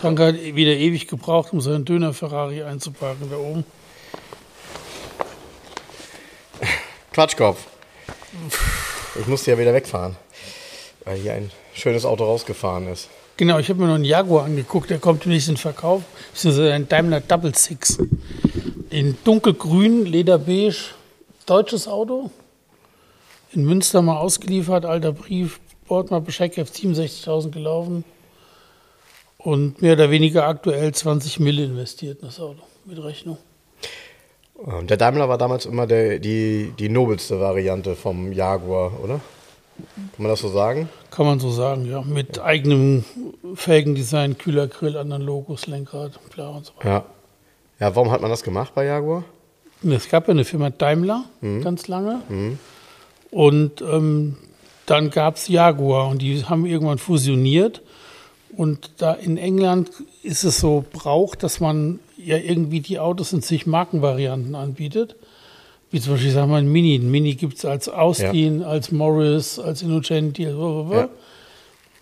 Frank hat wieder ewig gebraucht, um seinen Döner-Ferrari einzuparken da oben. Quatschkopf. Ich musste ja wieder wegfahren, weil hier ein schönes Auto rausgefahren ist. Genau, ich habe mir noch einen Jaguar angeguckt, der kommt demnächst in Verkauf. Das ist ein Daimler Double Six. In dunkelgrün, lederbeige, deutsches Auto. In Münster mal ausgeliefert, alter Brief, Bordmal-Bescheid, 67.000 gelaufen. Und mehr oder weniger aktuell 20 Mille investiert in das Auto mit Rechnung. Ähm, Der Daimler war damals immer der, die, die nobelste Variante vom Jaguar, oder? Kann man das so sagen? Kann man so sagen, ja. Mit eigenem Felgendesign, Kühler, Grill, anderen Logos, Lenkrad, bla und so weiter. Ja. Ja, warum hat man das gemacht bei Jaguar? Es gab ja eine Firma Daimler ganz lange. Und ähm, dann gab es Jaguar und die haben irgendwann fusioniert. Und da in England ist es so Brauch, dass man ja irgendwie die Autos in sich Markenvarianten anbietet. Wie zum Beispiel, sagen wir mal, ein Mini. Ein Mini gibt es als Austin, als Morris, als Innocenti. Ja.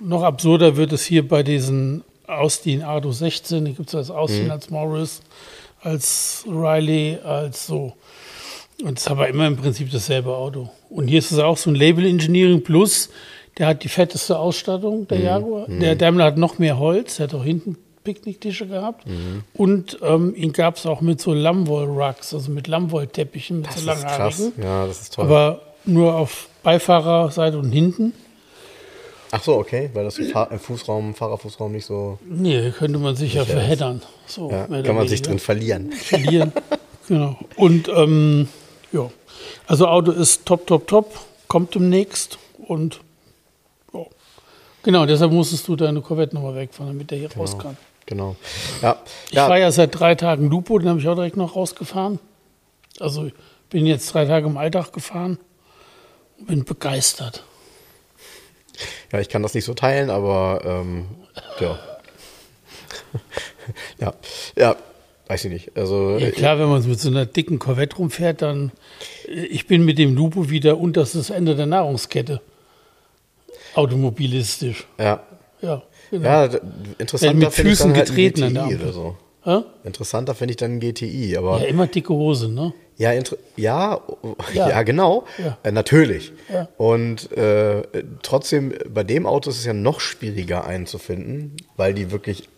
Noch absurder wird es hier bei diesen Austin Ado 16. Die gibt es als Austin, als Morris, als Riley, als so. Und es ist aber immer im Prinzip dasselbe Auto. Und hier ist es auch so ein Label Engineering Plus. Der hat die fetteste Ausstattung, der Jaguar. Der Daimler hat noch mehr Holz. Der hat auch hinten Picknicktische gehabt. Und ähm, ihn gab es auch mit so Lammwoll-Rucks, also mit Lammwollteppichen, mit so Das ist krass. langhaarigen. Ja, das ist toll. Aber nur auf Beifahrerseite und hinten. Ach so, okay, weil das Fahr im Fußraum, Fahrerfußraum nicht so. Nee, könnte man sich ja verheddern. So, Ja, kann man sich weniger. drin verlieren. verlieren. genau. Und ähm, ja, also Auto ist top, top, top, kommt demnächst und. Genau, deshalb musstest du deine Corvette nochmal wegfahren, damit der hier raus kann. Genau. Ja. Ich ja. war ja seit drei Tagen Lupo, den habe ich auch direkt noch rausgefahren. Also bin jetzt drei Tage im Alltag gefahren und bin begeistert. Ja, ich kann das nicht so teilen, aber ähm, ja. ja. Ja, weiß ich nicht. Also Ja, klar, wenn man mit so einer dicken Corvette rumfährt, dann ich bin mit dem Lupo wieder unterstes Ende der Nahrungskette. Automobilistisch. ja. Ja, genau. Ja, interessanter mit finde ich Füßen dann halt ein getreten der GTI oder so. Hä? Interessanter finde ich dann ein GTI, aber Ja, immer dicke Hose, ne? Ja, ja, ja, Ja. genau, Ja. Äh, natürlich. Ja. Und äh, trotzdem, bei dem Auto ist es ja noch schwieriger einzufinden, weil die wirklich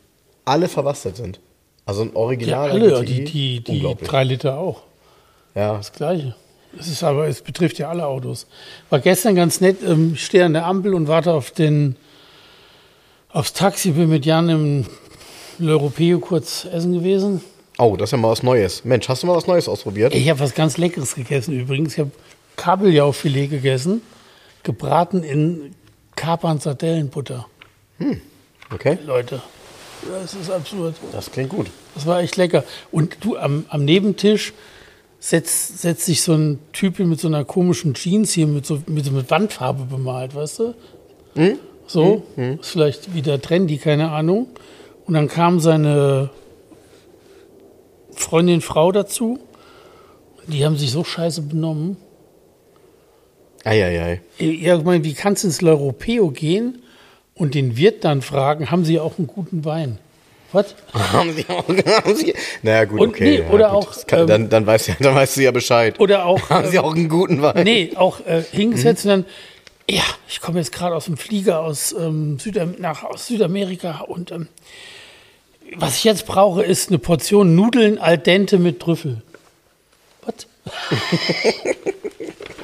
alle verwastet sind. Also ein Ja, Original alle, GTI, die, die, die unglaublich. drei Liter auch. Ja, Das Gleiche. Es ist aber, es betrifft ja alle Autos. War gestern ganz nett, ähm, stehe an der Ampel und warte auf den, aufs Taxi, bin mit Jan im L'Europeo kurz essen gewesen. oh, das ist ja mal was Neues. Mensch, hast du mal was Neues ausprobiert? Ich habe was ganz Leckeres gegessen übrigens. Ich habe Kabeljaufilet gegessen, gebraten in Kapern-Sardellenbutter. Okay, Leute, das ist absurd. das klingt gut. Das war echt lecker. Und du am, am Nebentisch setzt, setzt sich so ein Typ hier mit so einer komischen Jeans hier mit so mit, so mit Wandfarbe bemalt, weißt du? So, ist vielleicht wieder trendy, keine Ahnung. Und dann kam seine Freundin, Frau dazu. Die haben sich so scheiße benommen. Eieiei. Ja, ich meine, wie kannst du ins L'Europeo gehen und den Wirt dann fragen, haben sie auch einen guten Wein? Was? Haben sie auch, haben sie, naja, gut, Und okay. nee, ja, oder gut. auch, Kann, ähm, dann, dann, weißt du, dann weißt du ja Bescheid. Oder auch. haben sie auch einen guten Wein? Nee, auch äh, hingesetzt und dann, ja, ich komme jetzt gerade aus dem Flieger aus, ähm, Südam nach, aus Südamerika und ähm, was ich jetzt brauche, ist eine Portion Nudeln al dente mit Trüffel. Was?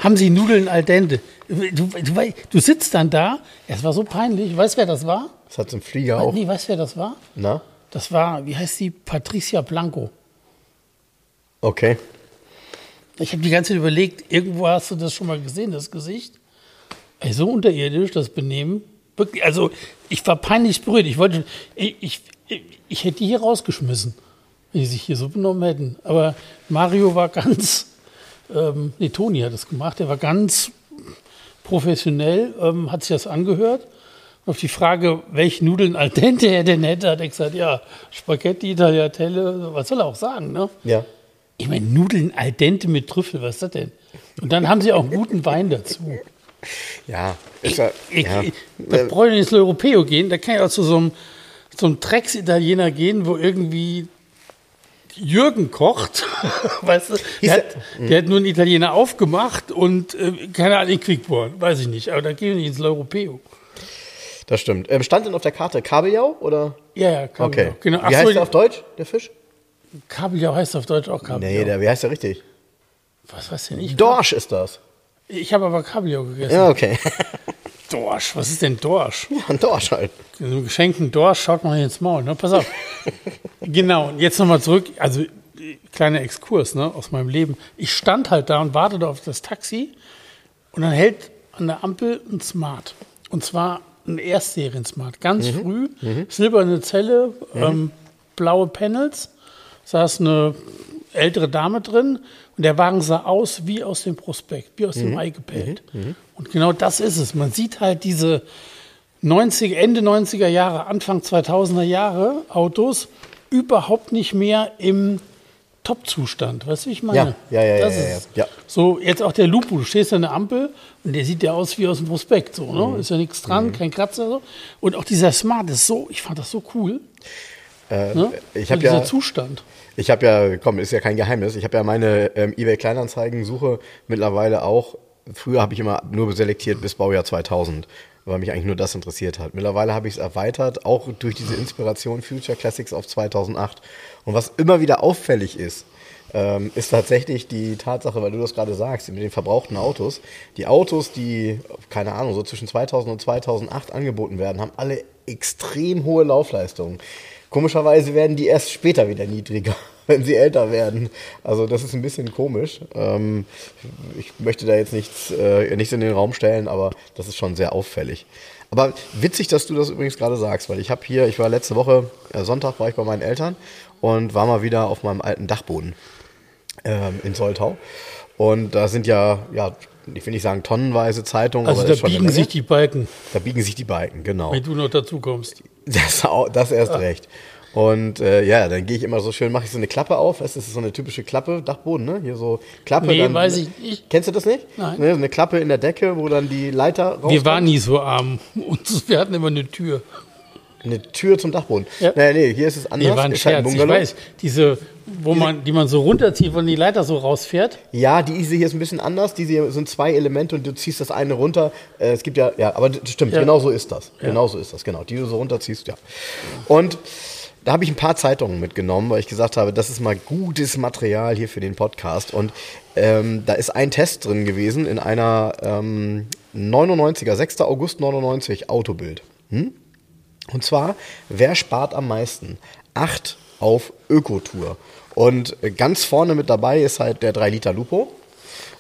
Haben Sie Nudeln al dente? Du, du, du sitzt dann da, es war so peinlich, weißt du, wer das war? Das hat im Flieger auch. Nee, weißt du, wer das war? Na? Das war, wie heißt sie? Patricia Blanco. Okay. Ich habe die ganze Zeit überlegt, irgendwo hast du das schon mal gesehen, das Gesicht. Ey, so unterirdisch, das Benehmen. Wirklich, also ich war peinlich berührt. Ich wollte, ich, ich, ich hätte die hier rausgeschmissen, wenn die sich hier so benommen hätten. Aber Mario war ganz, ähm, nee, Toni hat das gemacht, er war ganz professionell, ähm, hat sich das angehört. Auf die Frage, welche Nudeln al dente er denn hätte, hat er gesagt, ja, Spaghetti, Tagliatelle, was soll er auch sagen, ne? Ja. Ich meine, Nudeln al dente mit Trüffel, was ist das denn? Und dann haben sie auch einen guten Wein dazu. Ja. Ist ja, Ich, ich, da brauche ich ins Europeo gehen, da kann ich auch zu so einem, so einem Drecks-Italiener gehen, wo irgendwie Jürgen kocht, weißt du, der hat, der hat nur einen Italiener aufgemacht und äh, keine Ahnung, in Quickborn, weiß ich nicht, aber da gehe ich nicht ins Europeo. Das stimmt. Ähm, stand denn auf der Karte Kabeljau oder? Ja, ja, Kabeljau. Okay. Genau. Wie Ach so, heißt der auf Deutsch, der Fisch? Kabeljau heißt auf Deutsch auch Kabeljau. Nee, der, wie heißt der richtig? was weiß denn ich? Dorsch ist das. Ich habe aber Kabeljau gegessen. Ja, okay. Dorsch, was ist denn Dorsch? Ja, ein Dorsch halt. So einen geschenkten Dorsch schaut man hier ins Maul, ne? Pass auf. genau, und jetzt nochmal zurück, also äh, kleiner Exkurs ne, aus meinem Leben. Ich stand halt da und wartete auf das Taxi und dann hält an der Ampel ein Smart. Und zwar ein Erstserien-Smart. Ganz früh, silberne Zelle, ähm, blaue Panels, saß eine ältere Dame drin und der Wagen sah aus wie aus dem Prospekt, wie aus dem Ei gepellt. Und genau das ist es. Man sieht halt diese 90, Ende 90er Jahre, Anfang 2000er Jahre Autos überhaupt nicht mehr im Top-Zustand. Weißt du, wie ich meine? Ja, ja, ja, Das ja, ja, ist ja. So, jetzt auch der Lupo. Du stehst an der Ampel und der sieht ja aus wie aus dem Prospekt. So, ne? Mhm. Ist ja nichts dran, kein Kratzer. So. Und auch dieser Smart ist so, ich fand das so cool. ne? ich So hab dieser ja- Zustand. Ich habe ja, komm, ist ja kein Geheimnis. Ich habe ja meine ähm, eBay Kleinanzeigen-Suche mittlerweile auch. Früher habe ich immer nur selektiert bis Baujahr 2000, weil mich eigentlich nur das interessiert hat. Mittlerweile habe ich es erweitert, auch durch diese Inspiration Future Classics auf 2008. Und was immer wieder auffällig ist, ähm, ist tatsächlich die Tatsache, weil du das gerade sagst, mit den verbrauchten Autos. Die Autos, die, keine Ahnung, so zwischen 2000 und 2008 angeboten werden, haben alle extrem hohe Laufleistungen. Komischerweise werden die erst später wieder niedriger, wenn sie älter werden. Also das ist ein bisschen komisch. Ähm, ich möchte da jetzt nichts, äh, nichts in den Raum stellen, aber das ist schon sehr auffällig. Aber witzig, dass du das übrigens gerade sagst, weil ich habe hier, ich war letzte Woche, äh, Sonntag war ich bei meinen Eltern und war mal wieder auf meinem alten Dachboden ähm, in Soltau. Und da sind ja, ja, ich will nicht sagen tonnenweise Zeitungen, Also aber da ist schon biegen sich die Balken, da biegen sich die Balken, genau. wenn du noch dazu kommst. Das, das erst recht. Und äh, ja, dann gehe ich immer so schön, mache ich so eine Klappe auf. Das ist so eine typische Klappe, Dachboden, ne? Hier so Klappe. Nee, dann, weiß ich nicht. Kennst du das nicht? Nein. Ne, so eine Klappe in der Decke, wo dann die Leiter rauskommt. Wir waren nie so arm. Und wir hatten immer eine Tür. Eine Tür zum Dachboden. Ja. Nee, nee, hier ist es anders. Nee, war ein ist halt Scherz. Ich weiß, diese, wo man, die man so runterzieht, wo die Leiter so rausfährt. Ja, die Easy hier ist ein bisschen anders. Diese hier sind zwei Elemente und du ziehst das eine runter. Äh, es gibt ja, ja, aber das stimmt, Ja. genau so ist das. Genau so ist das, genau. Die du so runterziehst, ja. Und da habe ich ein paar Zeitungen mitgenommen, weil ich gesagt habe, das ist mal gutes Material hier für den Podcast. Und ähm, da ist ein Test drin gewesen in einer ähm, 99er, 6. August 99 Autobild. Hm? Und zwar, wer spart am meisten? Acht auf Ökotour. Und äh, ganz vorne mit dabei ist halt der 3 Liter Lupo.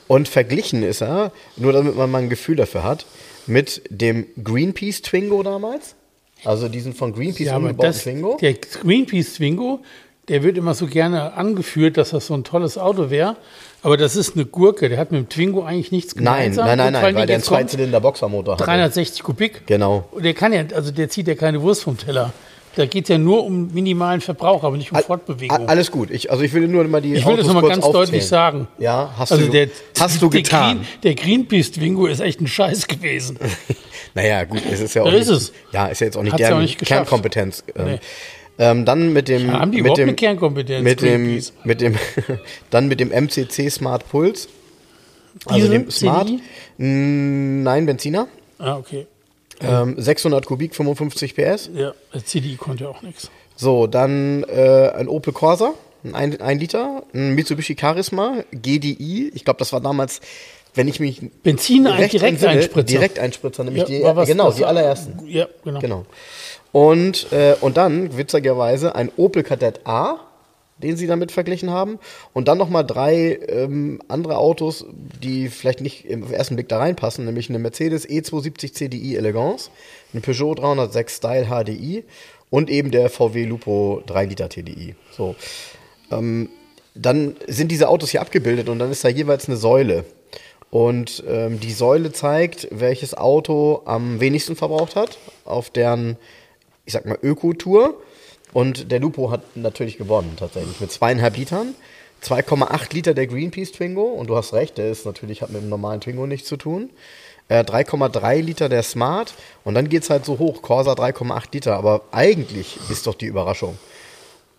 Und verglichen ist er, nur damit man mal ein Gefühl dafür hat, mit dem Greenpeace Twingo damals. Also diesen von Greenpeace Ja, umgebauten das, Twingo. der Greenpeace Twingo, der wird immer so gerne angeführt, dass das so ein tolles Auto wäre. Aber das ist eine Gurke. Der hat mit dem Twingo eigentlich nichts Nein, gemeinsam. nein, nein, nein, allen weil der einen jetzt kommt Zweizylinder Boxermotor hat. 360 Kubik. Genau. Und der kann ja, also der zieht ja keine Wurst vom Teller. Da geht ja nur um minimalen Verbrauch, aber nicht um Fortbewegung. Alles gut. Ich, also ich will nur mal die Ich will das Autos nochmal kurz ganz aufzählen. deutlich sagen. Ja, hast also du, der, hast du der getan. Green, der Greenpeace Twingo ist echt ein Scheiß gewesen. Naja, gut, es ist ja auch Da nicht, ist es. Ja, ist ja jetzt auch nicht Hat's ja deren auch nicht. Kernkompetenz. Ähm, Nee. ähm, dann mit dem, haben die mit überhaupt dem, eine Kernkompetenz, Mit dem, mit dem, dann mit dem MCC Smart Pulse. Also Diesel, dem Smart. Nein, Benziner. Ah, okay. Ähm, 600 Kubik, 55 PS. Ja, CDI konnte ja auch nichts. So, dann äh, ein Opel Corsa, ein, ein Liter, ein Mitsubishi Charisma, GDI. Ich glaube, das war damals, wenn ich mich Benzin, ein recht entsinne, Direkteinspritzer. Direkteinspritzer, nämlich Ja, die, was- genau, was- die allerersten. Ja, genau. Genau. Und, äh, und dann, witzigerweise, ein Opel Kadett A den sie damit verglichen haben. Und dann nochmal drei ähm, andere Autos, die vielleicht nicht im ersten Blick da reinpassen, nämlich eine Mercedes E270 CDI Elegance, eine Peugeot 306 Style HDI und eben der VW Lupo 3 Liter TDI. So. Ähm, dann sind diese Autos hier abgebildet und dann ist da jeweils eine Säule. Und ähm, die Säule zeigt, welches Auto am wenigsten verbraucht hat auf deren, ich sag mal, Ökotour. Und der Lupo hat natürlich gewonnen, tatsächlich, mit zweieinhalb Litern. 2,8 Liter der Greenpeace Twingo. Und du hast recht, der ist natürlich, hat mit dem normalen Twingo nichts zu tun. Äh, 3,3 Liter der Smart. Und dann geht es halt so hoch, Corsa 3,8 Liter. Aber eigentlich ist doch die Überraschung,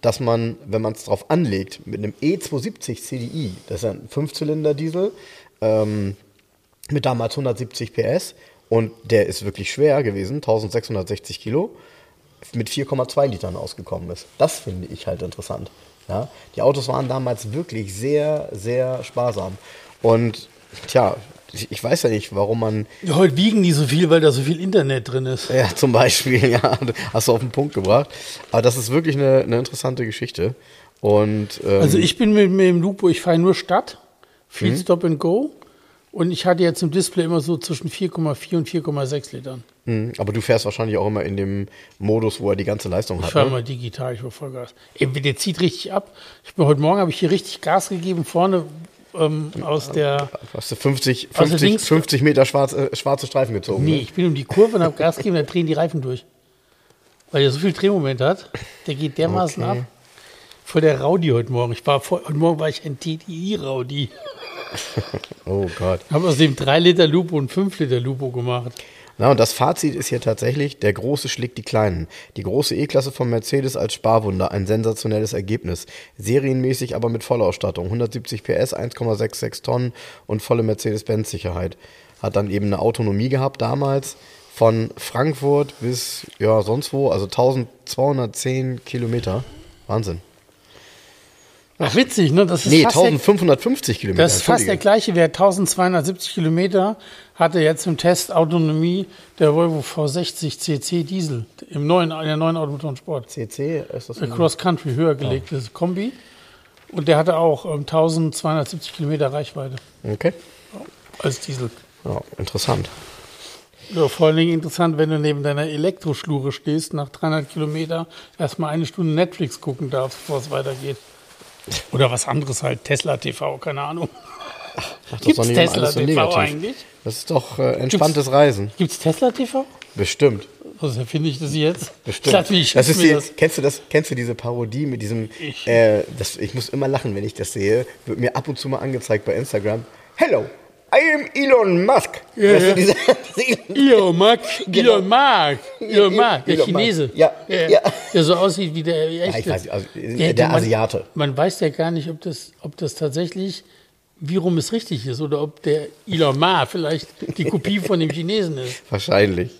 dass man, wenn man es drauf anlegt, mit einem E270 CDI, das ist ein Fünfzylinder-Diesel, ähm, mit damals 170 PS und der ist wirklich schwer gewesen, 1660 Kilo, mit 4,2 Litern ausgekommen ist. Das finde ich halt interessant. Ja? Die Autos waren damals wirklich sehr, sehr sparsam. Und tja, ich, weiß ja nicht, warum man. Heute wiegen die so viel, weil da so viel Internet drin ist. Ja, zum Beispiel, ja, hast du auf den Punkt gebracht. Aber das ist wirklich eine, eine interessante Geschichte. Und, ähm, Also ich bin mit, mit dem Lupo, ich fahre nur Stadt, viel Stop and Go. Und ich hatte jetzt im Display immer so zwischen 4,4 und 4,6 Litern. Mh, aber du fährst wahrscheinlich auch immer in dem Modus, wo er die ganze Leistung Ich hat. fahre Ne? mal digital, ich war Vollgas. Ey, der zieht richtig ab. Ich bin heute Morgen habe ich hier richtig Gas gegeben, vorne ähm, aus der. Hast du 50, Also 50, links- 50 Meter schwarz, äh, schwarze Streifen gezogen? Nee, Ne? ich bin um die Kurve und habe Gas gegeben, da drehen die Reifen durch. Weil er so viel Drehmoment hat. Der geht dermaßen Okay. ab. Vor der Raudi heute Morgen. Ich war vor, heute Morgen war ich ein TDI-Raudi. Oh Gott. Habe aus dem 3 Liter Lupo und 5 Liter Lupo gemacht. Na, und das Fazit ist hier tatsächlich, der Große schlägt die Kleinen. Die große E-Klasse von Mercedes als Sparwunder, ein sensationelles Ergebnis. Serienmäßig aber mit Vollausstattung. 170 PS, 1,66 Tonnen und volle Mercedes-Benz-Sicherheit. Hat dann eben eine Autonomie gehabt damals von Frankfurt bis, ja, sonst wo, also 1210 Kilometer. Wahnsinn. Ach, witzig, ne? Das ist Nee, fast der, 1550 Kilometer. das ist fast der gleiche Wert. 1270 Kilometer hatte jetzt im Test Autonomie der Volvo V60 CC Diesel im neuen, in der neuen Automotoren Sport. CC ist das? Cross Country, höher gelegtes Kombi. Und der hatte auch ähm, 1270 Kilometer Reichweite Okay. als Diesel. Ja, interessant. Ja, vor allen Dingen interessant, wenn du neben deiner Elektroschlure stehst, nach 300 Kilometer erstmal eine Stunde Netflix gucken darfst, bevor es weitergeht. Oder was anderes halt, Tesla TV, keine Ahnung. Ach, Gibt's nicht immer Tesla so TV eigentlich? Das ist doch äh, entspanntes Reisen. Gibt es Tesla TV? Bestimmt. Also finde ich das jetzt. Bestimmt. Wie ich das ist die, das. Kennst du das? Kennst du diese Parodie mit diesem? Ich- äh, das, ich muss immer lachen, wenn ich das sehe. Wird mir ab und zu mal angezeigt bei Instagram. Hello, I am Elon Musk. Ja, weißt ja. du, dieser, Elon Musk, Genau. Elon Musk, Elon Musk, der Elon. Chinese. Ja, Der, ja. der so aussieht wie der echte. ich weiß nicht, also, Der- der man- Asiate. Man weiß ja gar nicht, ob das, ob das tatsächlich, wie rum es richtig ist oder ob der Elon Musk vielleicht die Kopie von dem Chinesen ist. Wahrscheinlich.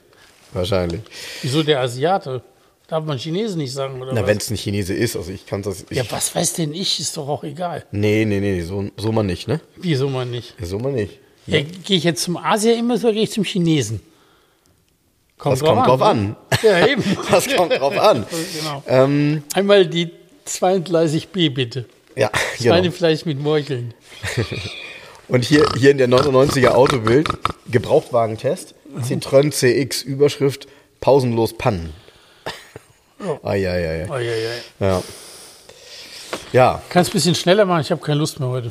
Wahrscheinlich. Wieso der Asiate? Darf man Chinesen nicht sagen oder Na, wenn es ein Chinese ist, also ich kann das. Ich, Ja, was weiß denn ich? Ist doch auch egal. Nee, nee, nee, so, so mal nicht, ne? Wieso man nicht? So mal nicht. Ja, gehe ich jetzt zum Asier immer oder gehe ich zum Chinesen? Das kommt drauf ne? an. Ja, eben. Das kommt drauf an. genau. Ähm, Einmal die 32b bitte. ja, Zweite genau. vielleicht mit Meucheln. Und hier, hier in der 99er Autobild, Gebrauchtwagentest, Mhm. Citroën CX, Überschrift, pausenlos Pannen. Oh. Eieiei. Oh, ja, ja. Ja. Ja, Kannst ein bisschen schneller machen, ich habe keine Lust mehr heute.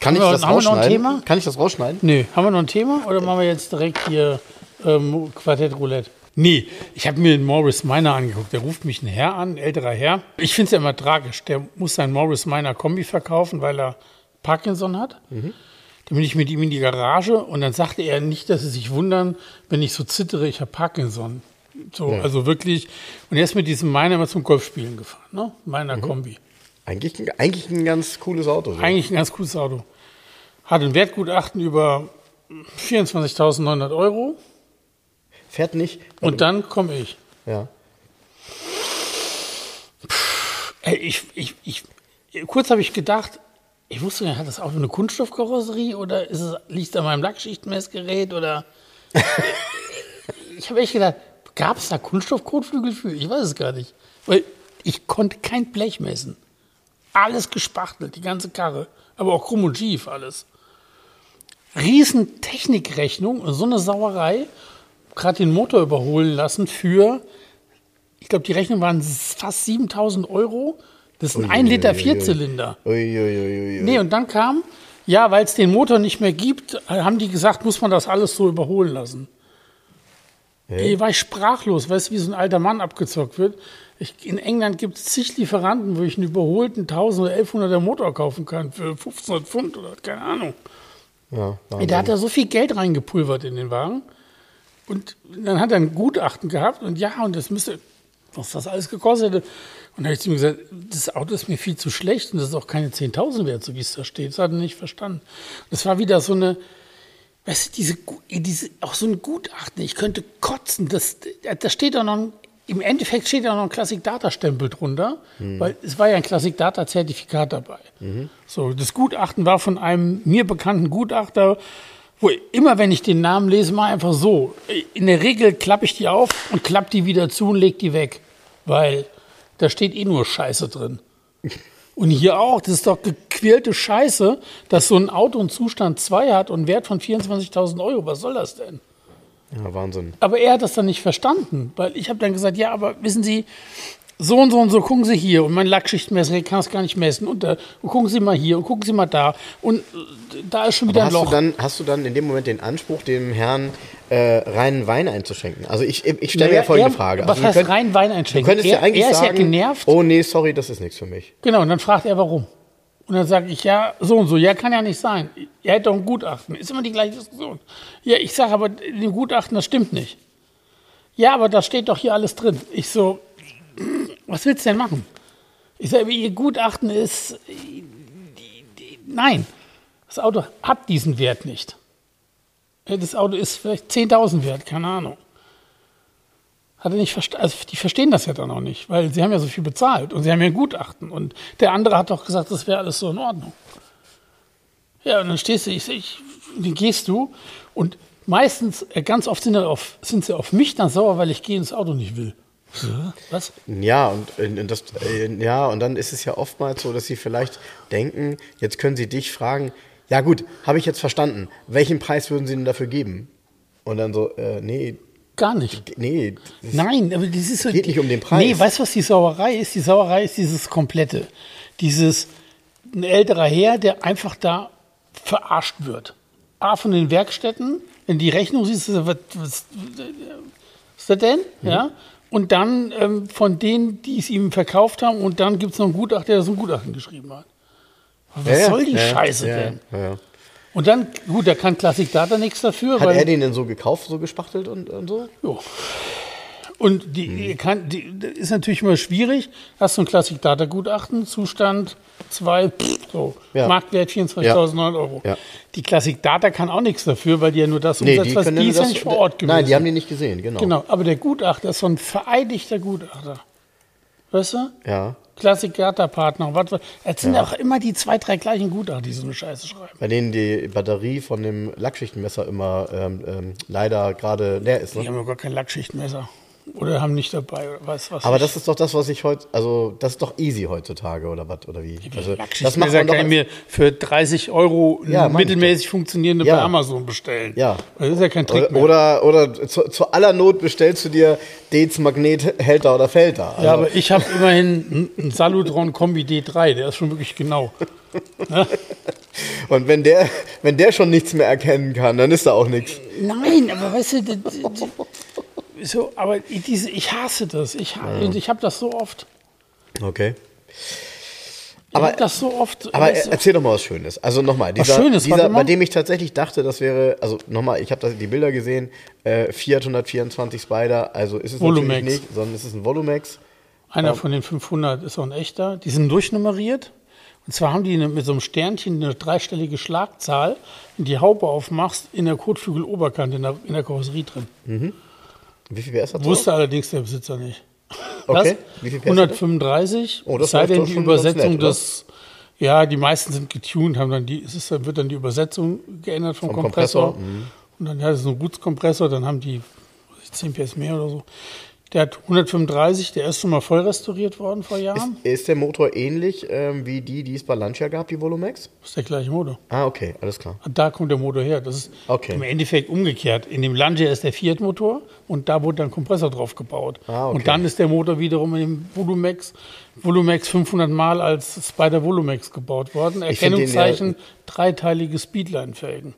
kann ich Haben wir- das haben wir noch ein rausschneiden? Thema? Kann ich das rausschneiden? Nö, haben wir noch ein Thema oder machen wir jetzt direkt hier ähm, Quartett Roulette? Nee, ich habe mir den Morris Miner angeguckt. Der ruft mich ein Herr an, ein älterer Herr. Ich finde es ja immer tragisch. Der muss sein Morris Miner Kombi verkaufen, weil er Parkinson hat. Mhm. Dann bin ich mit ihm in die Garage und dann sagte er nicht, dass sie sich wundern, wenn ich so zittere, ich habe Parkinson. So, also wirklich. Und er ist mit diesem Miner immer zum Golfspielen gefahren, ne? Meiner Kombi. Eigentlich, ein- eigentlich ein ganz cooles Auto. So. Eigentlich ein ganz cooles Auto. Hat ein Wertgutachten über 24.900 Euro. Fährt nicht. Und dann komme ich. ja. Ey, ich, ich, ich, kurz habe ich gedacht, ich wusste nicht, hat das Auto eine Kunststoffkarosserie oder ist es, liegt es an meinem Lackschichtmessgerät oder. ich habe echt gedacht, gab es da Kunststoffkotflügel für? Ich weiß es gar nicht. Weil ich konnte kein Blech messen. Alles gespachtelt, die ganze Karre. Aber auch krumm und schief alles. Riesen Technikrechnung, so eine Sauerei. Gerade den Motor überholen lassen für, ich glaube, die Rechnung waren fast 7000 Euro. Das ist ein 1 Liter Vierzylinder. Uiuiui. Nee, und dann kam, ja, weil es den Motor nicht mehr gibt, haben die gesagt, muss man das alles so überholen lassen. Ey, war ich sprachlos, weißt du, wie so ein alter Mann abgezockt wird. Ich, in England gibt es zig Lieferanten, wo ich einen überholten 1000 oder 1100er Motor kaufen kann für 1500 Pfund oder keine Ahnung. Ja, Ey, da hat er so viel Geld reingepulvert in den Wagen. Und dann hat er ein Gutachten gehabt und ja, und das müsste, was das alles gekostet hätte. Und dann habe ich zu ihm gesagt, das Auto ist mir viel zu schlecht und das ist auch keine 10.000 wert, so wie es da steht. Das hat er nicht verstanden. Das war wieder so eine, weißt du, diese, diese, auch so ein Gutachten, ich könnte kotzen. Das, da steht auch noch, ein, im Endeffekt steht da noch ein Classic Data Stempel drunter, weil es war ja ein Classic Data Zertifikat dabei. So, das Gutachten war von einem mir bekannten Gutachter, wo immer, wenn ich den Namen lese, mal einfach so. In der Regel klappe ich die auf und klappe die wieder zu und leg die weg, weil da steht eh nur Scheiße drin. Und hier auch, das ist doch gequälte Scheiße, dass so ein Auto einen Zustand 2 hat und einen Wert von 24.000 Euro. Was soll das denn? Ja, Wahnsinn. Aber er hat das dann nicht verstanden, weil ich habe dann gesagt, ja, aber wissen Sie, so und so und so, gucken Sie hier und mein Lackschichtmesser, ich kann es gar nicht messen und, da, und gucken Sie mal hier und gucken Sie mal da und äh, da ist schon wieder Aber ein Loch. du, dann, hast du dann in dem Moment den Anspruch, dem Herrn äh, reinen Wein einzuschenken? Also ich, ich stelle mir ja folgende er- Frage. Was Also du heißt könnt- rein Wein Du einschenken? könntest Er, ja eigentlich er ist sagen, ja genervt. oh nee, sorry, das ist nichts für mich. Genau, und dann fragt er, warum. Und dann sage ich, ja, so und so. Ja, kann ja nicht sein. Er hätte doch ein Gutachten. Ist immer die gleiche Diskussion. Ja, ich sage aber, in dem Gutachten, das stimmt nicht. Ja, aber da steht doch hier alles drin. Ich so, was willst du denn machen? Ich sage, Ihr Gutachten ist, nein, das Auto hat diesen Wert nicht. Das Auto ist vielleicht 10.000 wert, keine Ahnung. Hat er nicht verstanden. Also die verstehen das ja dann auch nicht, weil sie haben ja so viel bezahlt und sie haben ja ein Gutachten. Und der andere hat doch gesagt, das wäre alles so in Ordnung. Ja, und dann stehst du, ich, ich, dann gehst du und meistens, äh, ganz oft sind, sie auf, sind sie auf mich dann sauer, weil ich gehe ins Auto nicht will. Was? Ja, und, äh, das, äh, ja, und dann ist es ja oftmals so, dass sie vielleicht denken, jetzt können sie dich fragen, ja gut, habe ich jetzt verstanden, welchen Preis würden sie denn dafür geben? Und dann so, äh, nee, Gar nicht. nee, Nein, aber das ist so. Geht nicht um den Preis. Nee, weißt du, was die Sauerei ist? Die Sauerei ist dieses Komplette. Dieses, ein älterer Herr, der einfach da verarscht wird. A, von den Werkstätten, wenn die Rechnung siehst, was, was, was ist das denn? Mhm. Ja. Und dann ähm, von denen, die es ihm verkauft haben, und dann gibt es noch einen Gutachter, der so ein Gutachten geschrieben hat. Was Ja, soll die ja, Scheiße ja, denn? Und dann, gut, da kann Classic Data nichts dafür. Hat er den denn so gekauft, so gespachtelt und, und so? Jo. Und die, die kann, die, das ist natürlich immer schwierig. Hast du ein Classic Data Gutachten, Zustand 2, so. Marktwert 24.000 Euro. Ja. Die Classic Data kann auch nichts dafür, weil die ja nur das Nee, umsetzt, die was die ist ja nicht vor Ort gewesen. Nein, die haben die nicht gesehen, genau. Genau, aber der Gutachter ist so ein vereidigter Gutachter. Weißt du? Ja. Classic Partner. Es sind auch immer die zwei, drei gleichen Gutachter, die so eine Scheiße schreiben. Bei denen die Batterie von dem Lackschichtenmesser immer ähm, ähm, leider gerade leer ist. Die Ne? haben ja gar kein Lackschichtmesser. Oder haben nicht dabei, oder was, was Aber ich- das ist doch das, was ich heute, also das ist doch easy heutzutage oder was oder wie? Also, das macht man doch. kann mir für 30 Euro Ja, mittelmäßig funktionierende Ja. bei Amazon bestellen. Ja. Das ist ja kein Trick mehr. Oder, oder zu, zu aller Not bestellst du dir Dates Magnethälter oder Felter. Also, ja, aber ich habe immerhin einen Salutron Kombi D3, der ist schon wirklich genau. und wenn der, wenn der schon nichts mehr erkennen kann, dann ist da auch nichts. Nein, aber weißt du, so, aber diese, ich hasse das. Ich, und ich habe das so oft. Okay. Aber- das so oft. Aber weißt du, erzähl doch mal was Schönes. Also nochmal, dieser, Schönes, dieser bei dem ich tatsächlich dachte, das wäre, also nochmal, ich habe die Bilder gesehen, äh, Fiat 124 Spider, also ist es Volumex. natürlich nicht, sondern es ist ein Volumex. Einer von den 500 ist auch ein echter. Die sind durchnummeriert. Und zwar haben die eine, mit so einem Sternchen eine dreistellige Schlagzahl. Wenn die Haube aufmachst, in der Kotflügel-Oberkante in der, in der Karosserie drin. Wie viel PS hat das? Wusste allerdings der Besitzer nicht. Okay. Was? Wie viel PS hat das? 135. Oh, das es sei denn, die Übersetzung nett, des. Ja, die meisten sind getuned, haben dann die, es ist, wird dann die Übersetzung geändert vom, Vom Kompressor. Kompressor, mhm. Und dann das ist ein Gutskompressor, dann haben die was weiß ich, 10 PS mehr oder so. Der hat 135, der ist schon mal voll restauriert worden vor Jahren. Ist, ist der Motor ähnlich ähm, wie die, die es bei Lancia gab, die Volumex? Das ist der gleiche Motor. Ah, okay, alles klar. Da kommt der Motor her. Das ist Okay. im Endeffekt umgekehrt. In dem Lancia ist der Fiat-Motor und da wurde dann Kompressor drauf gebaut. Ah, okay. Und dann ist der Motor wiederum in dem Volumex, Volumex 500 Mal als Spider Volumex gebaut worden. Erkennungszeichen, dreiteilige Speedline-Felgen.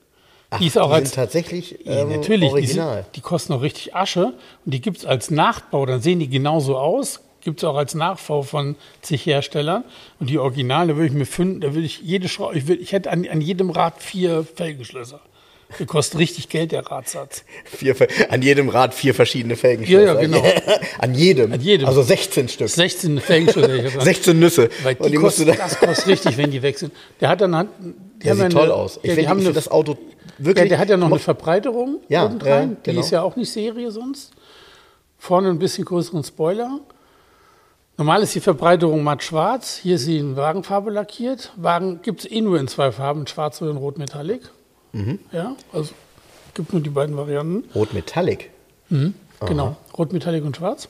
Ach, Die ist auch die als sind tatsächlich ähm, natürlich, die, sind, original. die kosten auch richtig Asche und die gibt es als Nachbau, dann sehen die genauso aus. Gibt es auch als Nachbau von zig Herstellern. Und die Originale würde ich mir fünf, da würde ich jede Schraube, ich, würd, ich hätte an, an jedem Rad vier Felgenschlösser. Der kostet richtig Geld, der Radsatz. Vier, an jedem Rad vier verschiedene Felgen. Ja, ja, genau. an jedem. An jedem. Also 16 Stück. 16 Felgenschlösser. hätte ich dran. 16 Nüsse. Weil Und die kosten, da- das kostet richtig, wenn die weg sind. Der hat dann, die Der sieht ja toll eine- aus. Ich Ja, die finde eine find das Auto Ja, wirklich. der hat ja noch eine Verbreiterung Ja, unten rein. ja, Die genau. ist ja auch nicht Serie sonst. Vorne ein bisschen größeren Spoiler. Normal ist die Verbreiterung matt schwarz. Hier ist sie in Wagenfarbe lackiert. Wagen gibt es eh nur in zwei Farben, schwarz in rot Metallic. Mhm. Ja, also gibt nur die beiden Varianten. Rot Metallic. Genau, rot Metallic und schwarz.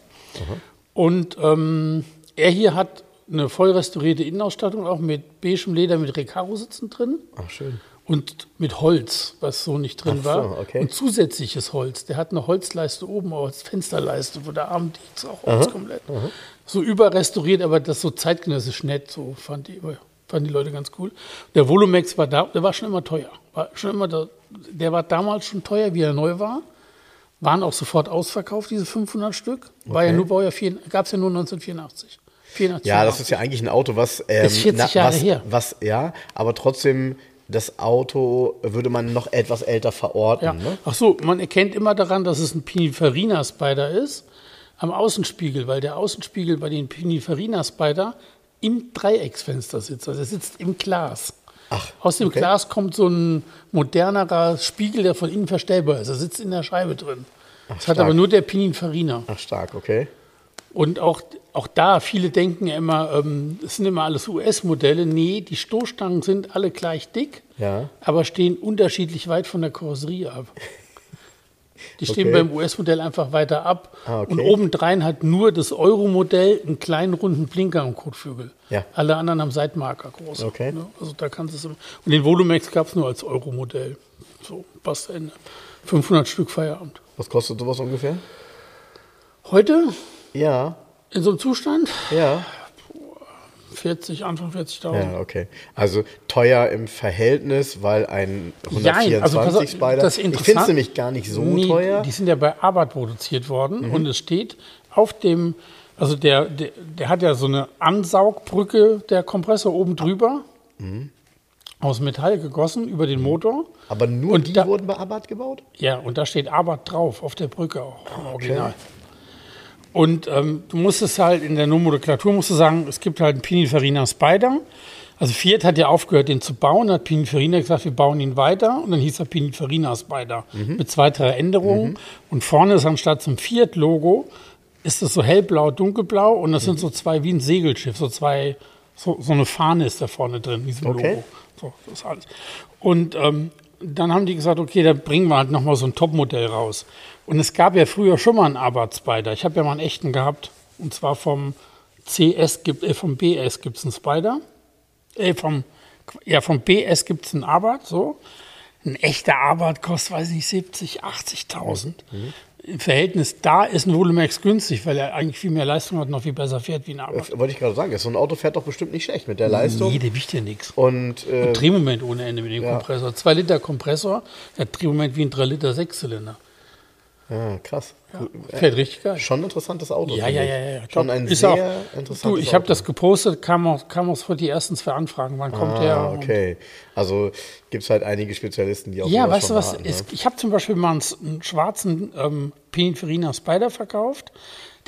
Und ähm, er hier hat eine voll restaurierte Innenausstattung, auch mit beigem Leder mit Recaro-Sitzen drin. Ach, schön. Und mit Holz, was so nicht drin Ach so, war. okay. Und zusätzliches Holz. Der hat eine Holzleiste oben als Fensterleiste, wo der Arm ist auch Holz komplett. So überrestauriert, aber das so zeitgenössisch nett, so fand die, fanden die Leute ganz cool. Der Volumex war da, der war schon immer teuer. War schon immer da, der war damals schon teuer, wie er neu war. Waren auch sofort ausverkauft, diese 500 Stück. War ja nur Baujahr, gab es ja nur 1984. 84, Ja, das ist ja eigentlich ein Auto, was. Ähm, Ist 40 Jahre was, her. Was, ja, aber trotzdem, das Auto würde man noch etwas älter verorten. Ja. Ne? Ach so, man erkennt immer daran, dass es ein Pininfarina Spider ist, am Außenspiegel, weil der Außenspiegel bei den Pininfarina Spider im Dreiecksfenster sitzt. Also er sitzt im Glas. Ach, Aus dem okay. Glas kommt so ein modernerer Spiegel, der von innen verstellbar ist. Er sitzt in der Scheibe drin. das hat aber nur der Pininfarina. Ach, stark, okay. Und auch, auch da, viele denken ja immer, ähm, es sind immer alles US-Modelle. Nee, die Stoßstangen sind alle gleich dick, Ja. aber stehen unterschiedlich weit von der Karosserie ab. Die stehen Okay. beim US-Modell einfach weiter ab. Ah, okay. Und obendrein hat nur das Euro-Modell einen kleinen runden Blinker am Kotflügel. Ja. Alle anderen haben Seitenmarker groß. Okay. Ne? Also da kannst du es. Und den Volumex gab es nur als Euro-Modell. So, passt Ende. 500 Stück Feierabend. Was kostet sowas ungefähr? Heute Ja, in so einem Zustand ja. 40, Anfang 40.000. Ja, okay. Also teuer im Verhältnis, weil ein Jein, 124 also Spider. das ist ich finde es nämlich gar nicht so Nee, teuer. Mhm. Die sind ja bei Arbeit produziert worden und es steht auf dem, also der, der, der hat ja so eine Ansaugbrücke, der Kompressor oben drüber, Mhm. aus Metall gegossen über den Motor. Aber nur Und die da- wurden bei Abarth gebaut? Ja, und da steht Arbeit drauf, auf der Brücke auch, im Original. Und ähm, du musst es halt in der Nomenklatur musst du sagen, es gibt halt einen Pininfarina Spider. Also Fiat hat ja aufgehört, den zu bauen, hat Pininfarina gesagt, wir bauen ihn weiter und dann hieß er Pininfarina Spider mit zwei, drei Änderungen. Und vorne ist anstatt zum Fiat-Logo, ist das so hellblau, dunkelblau und das sind so zwei wie ein Segelschiff, so zwei, so, so eine Fahne ist da vorne drin, in diesem Okay. Logo. So, das ist alles. Und ähm, dann haben die gesagt, okay, dann bringen wir halt nochmal so ein Topmodell raus. Und es gab ja früher schon mal einen Abarth Spider. Ich habe ja mal einen echten gehabt. Und zwar vom CS, gibt, äh, vom BS gibt es einen Spider. Äh, vom, ja, vom BS gibt es einen Abarth, so. Ein echter Abarth kostet, weiß nicht, 70, 80.000. Im Verhältnis da ist ein Volumex günstig, weil er eigentlich viel mehr Leistung hat und noch viel besser fährt wie ein Abarth. Das wollte ich gerade sagen. So ein Auto fährt doch bestimmt nicht schlecht mit der Leistung. Nee, der wiegt ja nichts. Und äh, Drehmoment ohne Ende mit dem Ja. Kompressor. 2 Liter Kompressor, der hat Drehmoment wie ein 3 Liter Sechszylinder. Ja, krass. Fährt richtig geil. Schon ein interessantes Auto. Ja, ja, ja, ja. Schon ein Ist sehr auch- interessantes Du, ich habe das gepostet, kam auch, kam auch für die ersten zwei Anfragen. Wann kommt der? Ah, Und- okay. Also gibt es halt einige Spezialisten, die auch Ja, weißt du was? warten, ist, ne? ich habe zum Beispiel mal einen, einen schwarzen ähm, Pininfarina Spider verkauft.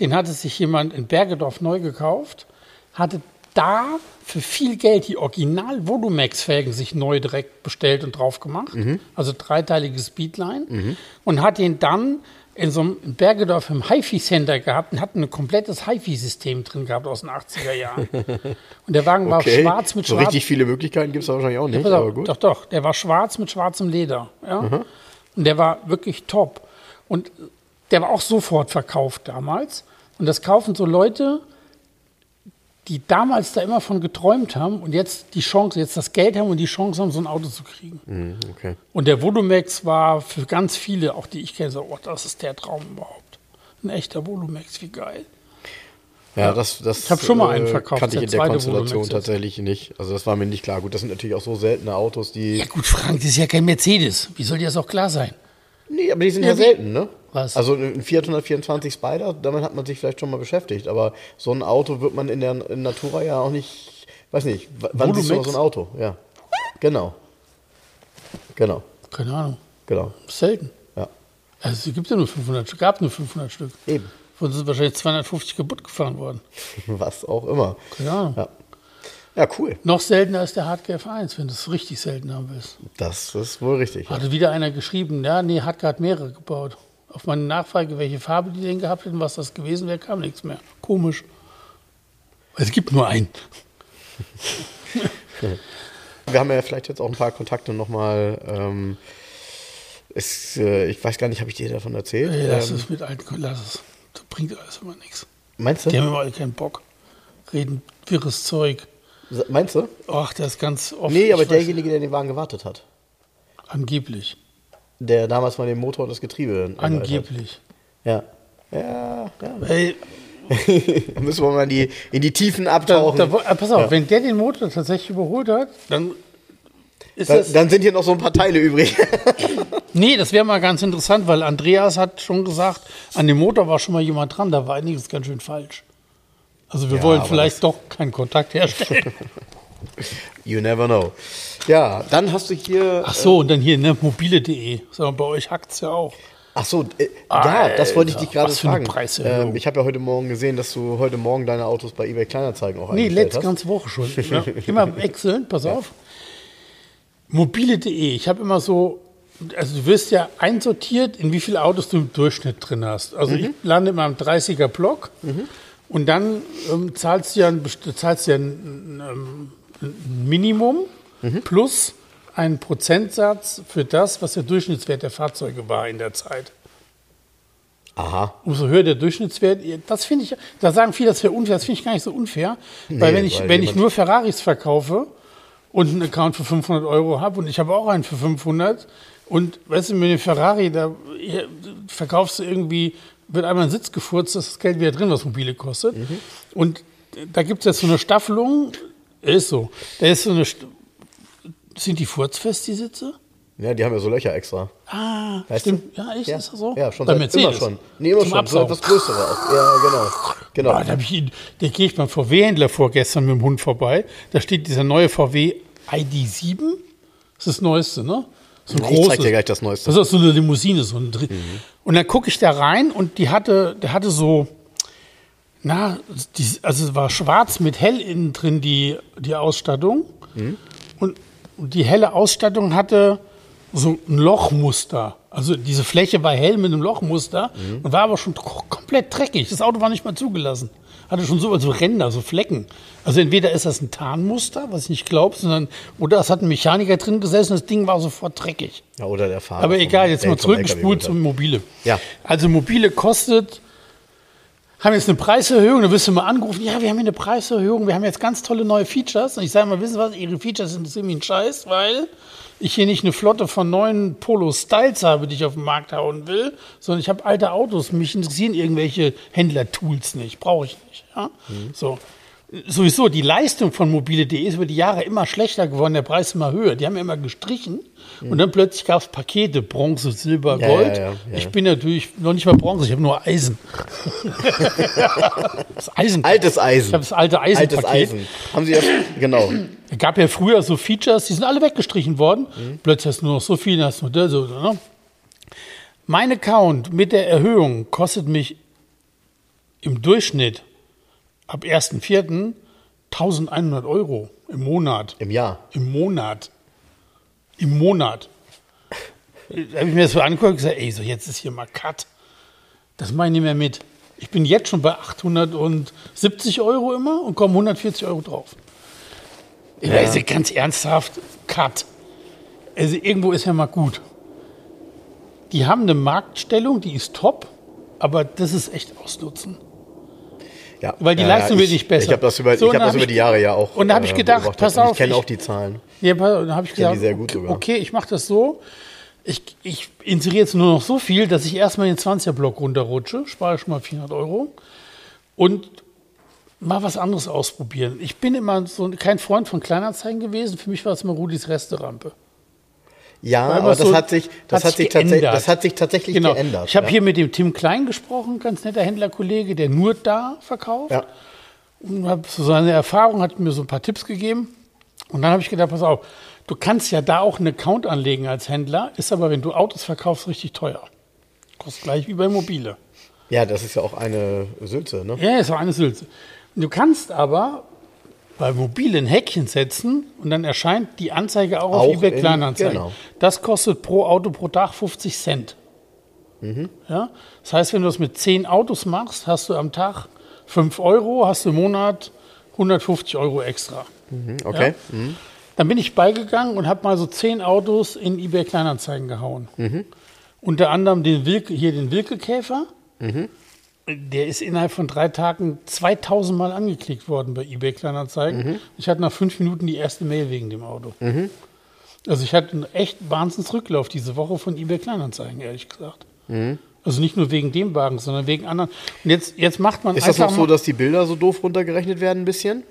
Den hatte sich jemand in Bergedorf neu gekauft, hatte da für viel Geld die original Volumex-Felgen sich neu direkt bestellt und drauf gemacht. Mhm. Also dreiteilige Speedline. Und hat den dann in so einem in Bergedorf im HiFi-Center gehabt und hat ein komplettes HiFi-System drin gehabt aus den 80er Jahren. Und der Wagen war Okay. schwarz mit so schwarz. richtig viele Möglichkeiten gibt es wahrscheinlich auch nicht, auf, aber gut. Doch, doch, der war schwarz mit schwarzem Leder. Ja? Und der war wirklich top. Und der war auch sofort verkauft damals. Und das kaufen so Leute, die damals da immer von geträumt haben und jetzt die Chance, jetzt das Geld haben und die Chance haben, so ein Auto zu kriegen. Mhm, okay. Und der Volumex war für ganz viele, auch die ich kenne, so, oh, das ist der Traum überhaupt. Ein echter Volumex, wie geil. Ja, das, das Ich hab schon mal einen verkauft, kannte ich in der Konstellation tatsächlich nicht. Also das war mir nicht klar. Gut, das sind natürlich auch so seltene Autos, die. Ja gut, Frank, das ist ja kein Mercedes. Wie soll dir das auch klar sein? Nee, aber die sind Ja, ja, selten, ne? Was? Also ein Fiat 124 Spider, damit hat man sich vielleicht schon mal beschäftigt. Aber so ein Auto wird man in der in Natura ja auch nicht. Weiß nicht, wann siehst du noch so ein Auto? Ja. Genau. Genau. Keine Ahnung. Genau. Selten. Ja. Also es gibt ja nur 500 Stück, gab nur 500 Stück. Eben. Von sind wahrscheinlich 250 kaputt gefahren worden. Was auch immer. Keine Ahnung. Ja. Ja, cool. Noch seltener ist der Hardcore F1, wenn du es richtig selten haben willst. Das ist wohl richtig. Ja. Hatte wieder einer geschrieben, ja, nee, Hardcore hat mehrere gebaut. Auf meine Nachfrage, welche Farbe die denn gehabt hätten, was das gewesen wäre, kam nichts mehr. Komisch. Es gibt nur einen. Wir haben ja vielleicht jetzt auch ein paar Kontakte nochmal. Ähm, äh, ich weiß gar nicht, habe ich dir davon erzählt? Ey, lass ähm, es mit alten, lass es. Das bringt alles immer nichts. meinst Die du? haben immer alle keinen Bock. Reden wirres Zeug. Meinst du? Ach, das ist ganz oft. Nee, aber derjenige, der den Wagen gewartet hat. Angeblich. Der damals mal den Motor und das Getriebe. hat. Angeblich. Ja. Ja, ja. Ey, da müssen wir mal in die, in die Tiefen da, abtauchen. da, äh, pass auf, Ja. wenn der den Motor tatsächlich überholt hat, dann ist Da, das. dann sind hier noch so ein paar Teile übrig. Nee, das wäre mal ganz interessant, weil Andreas hat schon gesagt, an dem Motor war schon mal jemand dran, da war einiges ganz schön falsch. Also wir Ja, wollen vielleicht doch keinen Kontakt herstellen. you never know. Ja, dann hast du hier. Ach so, und dann hier, ne, mobile.de. Mal, bei euch hackt's ja auch. Ach so, äh, ja, das wollte ich dich gerade fragen. Ähm, ich habe ja heute Morgen gesehen, dass du heute Morgen deine Autos bei eBay Kleinanzeigen auch Nee, eingestellt letzte hast. ganze Woche schon. Ja. Immer wechseln, pass auf. Mobile.de, ich habe immer so, also du wirst ja einsortiert, in wie viele Autos du im Durchschnitt drin hast. Also ich lande immer am 30er Block und dann ähm, zahlst du ja, zahlst du ja ein, ähm, ein Minimum plus einen Prozentsatz für das, was der Durchschnittswert der Fahrzeuge war in der Zeit. Aha. Umso höher der Durchschnittswert, das finde ich, da sagen viele, das wäre unfair, das finde ich gar nicht so unfair. weil wenn ich, weil wenn ich nur Ferraris verkaufe und einen Account für 500 Euro habe und ich habe auch einen für 500 und weißt du, mit dem Ferrari, da verkaufst du irgendwie, wird einmal ein Sitz gefurzt, das ist das Geld wieder drin, was mobile kostet. Mhm. Und da gibt es jetzt so eine Staffelung, ist so, da ist so eine, St- sind die furzfest, die Sitze? Ja, die haben ja so Löcher extra. Ah, Weißt stimmt. du? Ja, echt, Ja, ist das so? Ja, schon Bei seit Mercedes. immer schon. Nee, immer Zum schon. So Absaugen. etwas Größere auch. Ja, genau. Genau. Ah, da, ich, da gehe ich beim VW-Händler vorgestern mit dem Hund vorbei. Da steht dieser neue VW ID7. Das ist das Neueste, ne? So ein Ich zeig großes. dir gleich das Neueste. Das ist so eine Limousine. So ein Dr- Und dann gucke ich da rein und die hatte, der hatte so, na, die, also es war schwarz mit hell innen drin die, die Ausstattung. Und, und die helle Ausstattung hatte so ein Lochmuster. Also diese Fläche war hell mit einem Lochmuster und war aber schon komplett dreckig. Das Auto war nicht mal zugelassen. Hatte schon so also Ränder, so Flecken. Also entweder ist das ein Tarnmuster, was ich nicht glaube, sondern oder es hat ein Mechaniker drin gesessen, das Ding war sofort dreckig. Ja, oder der Fahrer. Aber egal, jetzt mal zurückgespult zum Mobile. Ja. Also Mobile kostet, haben jetzt eine Preiserhöhung, da wirst du mal angerufen, ja, wir haben hier eine Preiserhöhung, wir haben jetzt ganz tolle neue Features. Und ich sage mal, wissen Sie was, Ihre Features sind ziemlich ein Scheiß, weil ich hier nicht eine Flotte von neuen Polo-Styles habe, die ich auf den Markt hauen will, sondern ich habe alte Autos. Mich interessieren irgendwelche Händler-Tools nicht, brauche ich nicht. Ja? So. Sowieso, die Leistung von mobile.de ist über die Jahre immer schlechter geworden, der Preis immer höher. Die haben ja immer gestrichen und dann plötzlich gab es Pakete, Bronze, Silber, Ja, Gold. ja, ja. Ich bin natürlich noch nicht mal Bronze, ich habe nur Eisen. das Eisen. Altes Ich Eisen. habe das alte Altes Eisenpaket. Eisen. Haben Sie das? Genau. Es gab ja früher so Features, die sind alle weggestrichen worden. Plötzlich hast du nur noch so viel, hast du nur das, so, ne? Mein Account mit der Erhöhung kostet mich im Durchschnitt ab 1.4. 1100 Euro im Monat. Im Jahr. Im Monat. Im Monat. Da habe ich mir das so angeguckt und gesagt, ey, so jetzt ist hier mal Cut. Das mache ich nicht mehr mit. Ich bin jetzt schon bei 870 Euro immer und komme 140 Euro drauf. Ja. Also ganz ernsthaft, Cut. Also irgendwo ist ja mal gut. Die haben eine Marktstellung, die ist top. aber das ist echt ausnutzen. Ja. Weil die ja, Leistung ja, wird nicht besser. Ich habe das, über, So, ich hab das über ich- die Jahre ja auch. und da hab ich äh, gedacht, beobachtet. pass auf, Ich kenne ich- auch die Zahlen. Ja, dann habe ich gesagt, sehr gut okay, okay, ich mache das so. Ich, ich inseriere jetzt nur noch so viel, dass ich erstmal den 20er-Block runterrutsche, spare schon mal 400 Euro und mal was anderes ausprobieren. Ich bin immer so kein Freund von Kleinanzeigen gewesen. Für mich war es immer Rudis Resterampe. Ja, aber das so- hat sich, das hat sich das hat sich tatsächlich Genau. geändert. Ich habe ja. hier mit dem Tim Klein gesprochen, ganz netter Händlerkollege, der nur da verkauft. Ja. und habe so seine Erfahrung, hat mir so ein paar Tipps gegeben. Und dann habe ich gedacht, pass auf, du kannst ja da auch einen Account anlegen als Händler, ist aber, wenn du Autos verkaufst, richtig teuer. Kostet gleich wie bei Mobile. ja, das ist ja auch eine Sülze, ne? Ja, ist auch eine Sülze. Du kannst aber bei Mobile ein Häkchen setzen und dann erscheint die Anzeige auch, Auch auf eBay in- Kleinanzeigen. genau. Das kostet pro Auto pro Tag 50 Cent. Mhm. Ja? Das heißt, wenn du das mit 10 Autos machst, hast du am Tag 5 Euro, hast du im Monat 150 Euro extra. Mhm, Okay. Ja? Dann bin ich beigegangen und habe mal so 10 Autos in eBay Kleinanzeigen gehauen. Mhm. Unter anderem den Wilke, hier den Wilke-Käfer. Mhm. Der ist innerhalb von drei Tagen 2000 Mal angeklickt worden bei eBay Kleinanzeigen. Mhm. Ich hatte nach fünf Minuten die erste Mail wegen dem Auto. Also ich hatte einen echt Wahnsinnsrücklauf diese Woche von eBay Kleinanzeigen, ehrlich gesagt. Mhm. Also nicht nur wegen dem Wagen, sondern wegen anderen. Und jetzt, jetzt macht man Ist das noch so, dass die Bilder so doof runtergerechnet werden ein bisschen?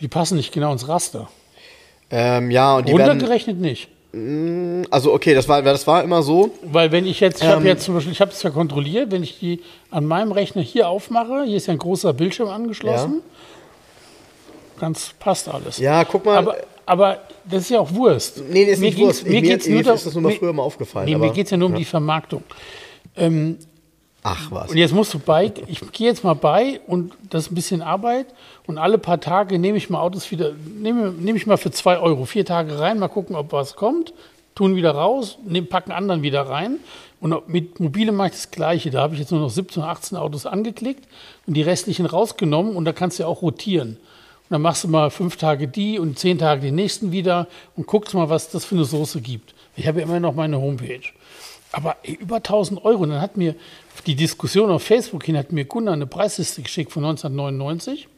die passen nicht genau ins Raster. Ähm, ja, und die werden, Runtergerechnet nicht. Also okay, das war, das war immer so. Weil wenn ich jetzt, ich habe Ähm, jetzt zum Beispiel, ich habe es ja kontrolliert, wenn ich die an meinem Rechner hier aufmache, hier ist ja ein großer Bildschirm angeschlossen, ganz passt alles. Ja, guck mal. Aber, aber das ist ja auch Wurst. Nee, das ist Mir nicht Wurst. Mir Mir- geht's mir nur ist das nur mal mir- früher mal aufgefallen, Nee, mir aber- geht es ja nur um ja. die Vermarktung. Ähm, Ach was. und jetzt musst du bei, ich gehe jetzt mal bei und das ist ein bisschen Arbeit und alle paar Tage nehme ich mal Autos wieder, nehme, nehme ich mal für zwei Euro vier Tage rein, mal gucken, ob was kommt, tun wieder raus, nehmen, packen anderen wieder rein. Und mit Mobile mache ich das Gleiche. Da habe ich jetzt nur noch 17, 18 Autos angeklickt und die restlichen rausgenommen und da kannst du ja auch rotieren. Und dann machst du mal fünf Tage die und zehn Tage den nächsten wieder und guckst mal, was das für eine Soße gibt. Ich habe ja immer noch meine Homepage. Aber ey, über 1000 Euro. Und dann hat mir die Diskussion auf Facebook hin, hat mir Gunnar eine Preisliste geschickt von 1999.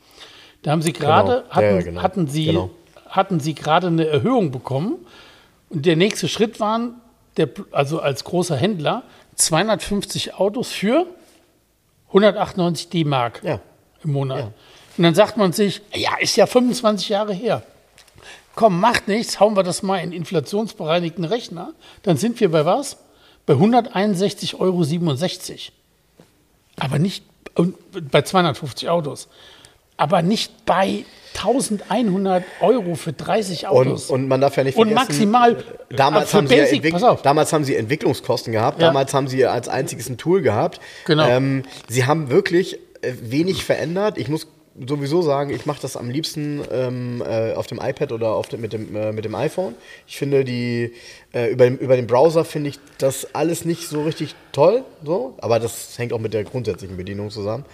Da haben sie gerade, Genau. Ja, hatten, ja, genau. hatten sie, Genau. hatten sie gerade eine Erhöhung bekommen. Und der nächste Schritt waren, der, also als großer Händler, 250 Autos für 198 D-Mark Ja. im Monat. Und dann sagt man sich, ja, ist ja 25 Jahre her. Komm, macht nichts, hauen wir das mal in inflationsbereinigten Rechner. Dann sind wir bei was? Bei 161,67 Euro. Aber nicht und bei 250 Autos. Aber nicht bei 1100 Euro für 30 Und, Autos. und man darf ja nicht Und vergessen, maximal damals, für haben sie ja Basic, pass auf. damals haben sie Entwicklungskosten gehabt, Ja. damals haben sie als einziges ein Tool gehabt. Genau. Ähm, sie haben wirklich äh, wenig verändert. Ich muss sowieso sagen, ich mache das am liebsten ähm, äh, auf dem iPad oder auf dem, mit, dem, äh, mit dem iPhone. Ich finde die, äh, über, den- über den Browser finde ich das alles nicht so richtig toll, so, aber das hängt auch mit der grundsätzlichen Bedienung zusammen.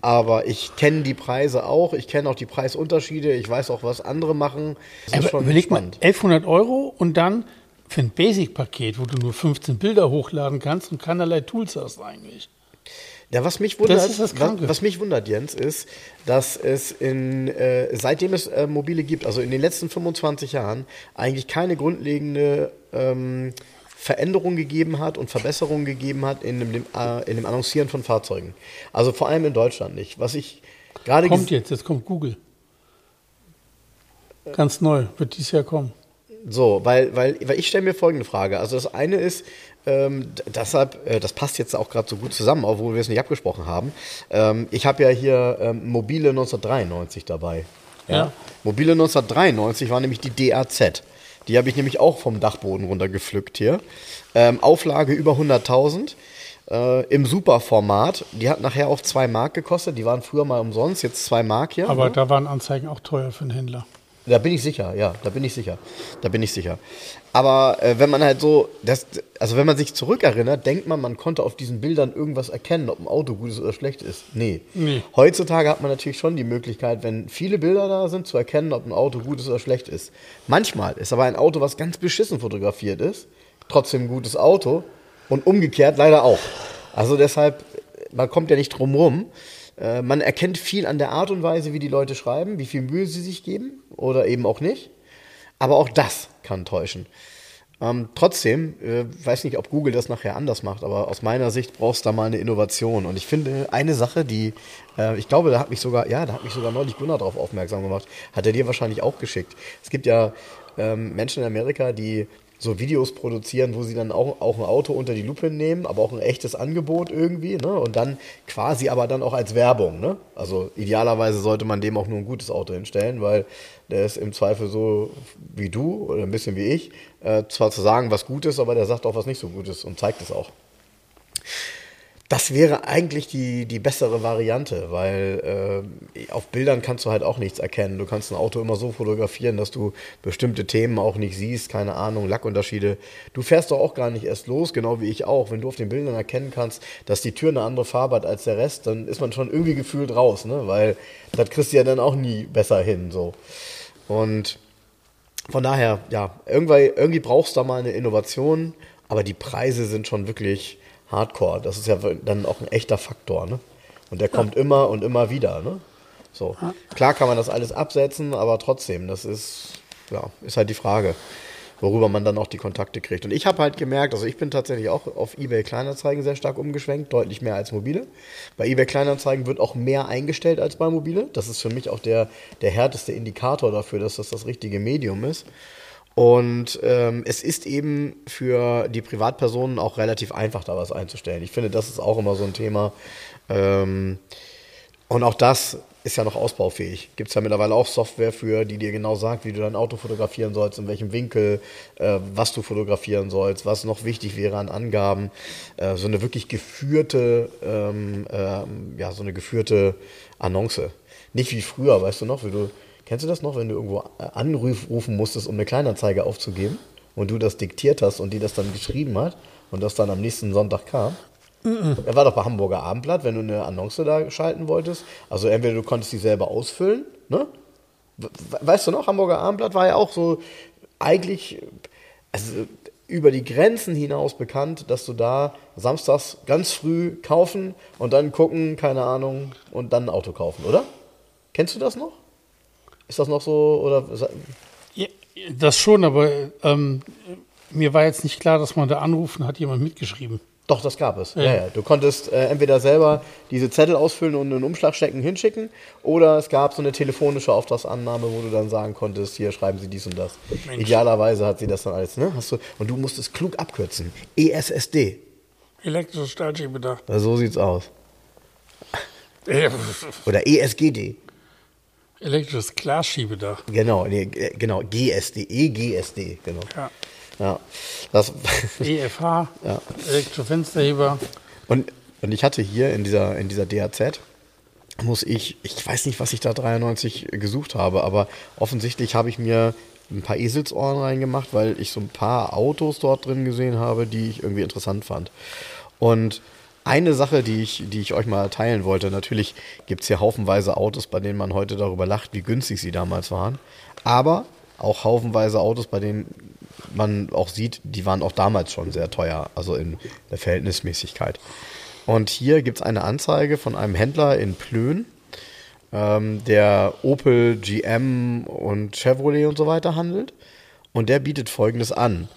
Aber ich kenne die Preise auch, ich kenne auch die Preisunterschiede, ich weiß auch, was andere machen. Das ist Aber schon überleg mal, spannend. 1100 Euro und dann für ein Basic-Paket, wo du nur 15 Bilder hochladen kannst und keinerlei Tools hast eigentlich. Ja, was mich wundert, was, was mich wundert, Jens, ist, dass es in, äh, seitdem es äh, mobile gibt, also in den letzten 25 Jahren, eigentlich keine grundlegende ähm, Veränderung gegeben hat und Verbesserung gegeben hat in dem, äh, in dem Annoncieren von Fahrzeugen. Also vor allem in Deutschland nicht. Was ich gerade Kommt jetzt, jetzt kommt Google. Ganz neu, wird dieses Jahr kommen. So, weil, weil, weil ich stelle mir folgende Frage. Also das eine ist, ähm, deshalb, äh, das passt jetzt auch gerade so gut zusammen, obwohl wir es nicht abgesprochen haben. Ähm, ich habe ja hier ähm, Mobile 1993 dabei. Ja. Mobile 1993 war nämlich die DAZ. Die habe ich nämlich auch vom Dachboden runtergepflückt hier. Ähm, Auflage über 100.000. Äh, Im Superformat. Die hat nachher auch 2 Mark gekostet. Die waren früher mal umsonst, jetzt 2 Mark hier. Aber ne? da waren Anzeigen auch teuer für einen Händler. Da bin ich sicher, ja, da bin ich sicher. Da bin ich sicher. Aber äh, wenn man halt so, das, also wenn man sich zurückerinnert, denkt man, man konnte auf diesen Bildern irgendwas erkennen, ob ein Auto gut ist oder schlecht ist. Nee. Nee. Heutzutage hat man natürlich schon die Möglichkeit, wenn viele Bilder da sind, zu erkennen, ob ein Auto gut ist oder schlecht ist. Manchmal ist aber ein Auto, was ganz beschissen fotografiert ist, trotzdem ein gutes Auto und umgekehrt leider auch. Also deshalb man kommt ja nicht drum rum. Äh, man erkennt viel an der Art und Weise, wie die Leute schreiben, wie viel Mühe sie sich geben oder eben auch nicht. Aber auch das kann täuschen. Ähm, trotzdem, äh, weiß nicht, ob Google das nachher anders macht, aber aus meiner Sicht brauchst du da mal eine Innovation. Und ich finde eine Sache, die, äh, ich glaube, da hat mich sogar, ja, da hat mich sogar neulich Gunnar darauf aufmerksam gemacht. Hat er dir wahrscheinlich auch geschickt. Es gibt ja ähm, Menschen in Amerika, die so Videos produzieren, wo sie dann auch, auch ein Auto unter die Lupe nehmen, aber auch ein echtes Angebot irgendwie, ne? Und dann quasi aber dann auch als Werbung, ne? Also idealerweise sollte man dem auch nur ein gutes Auto hinstellen, weil der ist im Zweifel so wie du oder ein bisschen wie ich, äh, zwar zu sagen, was gut ist, aber der sagt auch, was nicht so gut ist und zeigt es auch. Das wäre eigentlich die, die bessere Variante, weil äh, auf Bildern kannst du halt auch nichts erkennen. Du kannst ein Auto immer so fotografieren, dass du bestimmte Themen auch nicht siehst, keine Ahnung, Lackunterschiede. Du fährst doch auch gar nicht erst los, genau wie ich auch. Wenn du auf den Bildern erkennen kannst, dass die Tür eine andere Farbe hat als der Rest, dann ist man schon irgendwie gefühlt raus, ne? weil das kriegst du ja dann auch nie besser hin. So. Und von daher, ja, irgendwie, irgendwie brauchst du da mal eine Innovation, aber die Preise sind schon wirklich Hardcore. Das ist ja dann auch ein echter Faktor, ne? Und der kommt immer und immer wieder, ne? So. Klar kann man das alles absetzen, aber trotzdem, das ist, ja, ist halt die Frage, worüber man dann auch die Kontakte kriegt. Und ich habe halt gemerkt, also ich bin tatsächlich auch auf eBay Kleinanzeigen sehr stark umgeschwenkt, deutlich mehr als mobile. Bei eBay Kleinanzeigen wird auch mehr eingestellt als bei mobile. Das ist für mich auch der, der härteste Indikator dafür, dass das das richtige Medium ist. Und ähm, es ist eben für die Privatpersonen auch relativ einfach, da was einzustellen. Ich finde, das ist auch immer so ein Thema. Ähm, und auch das ist ja noch ausbaufähig. Gibt es ja mittlerweile auch Software für, die dir genau sagt, wie du dein Auto fotografieren sollst, in welchem Winkel, äh, was du fotografieren sollst, was noch wichtig wäre an Angaben. Äh, so eine wirklich geführte, ähm, äh, ja, so eine geführte Annonce. Nicht wie früher, weißt du noch, wie du Kennst du das noch, wenn du irgendwo anrufen musstest, um eine Kleinanzeige aufzugeben und du das diktiert hast und die das dann geschrieben hat und das dann am nächsten Sonntag kam? Er war doch bei Hamburger Abendblatt, wenn du eine Annonce da schalten wolltest. Also entweder du konntest die selber ausfüllen, ne? Weißt du noch, Hamburger Abendblatt war ja auch so eigentlich also über die Grenzen hinaus bekannt, dass du da samstags ganz früh kaufen und dann gucken, keine Ahnung, und dann ein Auto kaufen, oder? Kennst du das noch? Ist das noch so? Oder? Ja, das schon, aber ähm, mir war jetzt nicht klar, dass man da anrufen hat jemand mitgeschrieben. Doch, das gab es. Ja. Ja, ja. Du konntest äh, entweder selber diese Zettel ausfüllen und einen Umschlag stecken, hinschicken, oder es gab so eine telefonische Auftragsannahme, wo du dann sagen konntest, hier schreiben Sie dies und das. Mensch. Idealerweise hat sie das dann alles, ne? Hast du, und du musstest klug abkürzen. ESSD. Elektrische Stahlschiebebedarf. So sieht's aus. Oder ESGD. Elektrisches Glasschiebedach. Genau, nee, genau, GSD, EGSD, genau. Ja. ja. Das, EFH, ja. elektrische Fensterheber. Und, und ich hatte hier in dieser, in dieser DAZ, muss ich, ich weiß nicht, was ich da 93 gesucht habe, aber offensichtlich habe ich mir ein paar Eselsohren reingemacht, weil ich so ein paar Autos dort drin gesehen habe, die ich irgendwie interessant fand. Und eine Sache, die ich, die ich euch mal teilen wollte. Natürlich gibt es hier haufenweise Autos, bei denen man heute darüber lacht, wie günstig sie damals waren. Aber auch haufenweise Autos, bei denen man auch sieht, die waren auch damals schon sehr teuer, also in der Verhältnismäßigkeit. Und hier gibt es eine Anzeige von einem Händler in Plön, ähm, der Opel, GM und Chevrolet und so weiter handelt. Und der bietet folgendes an.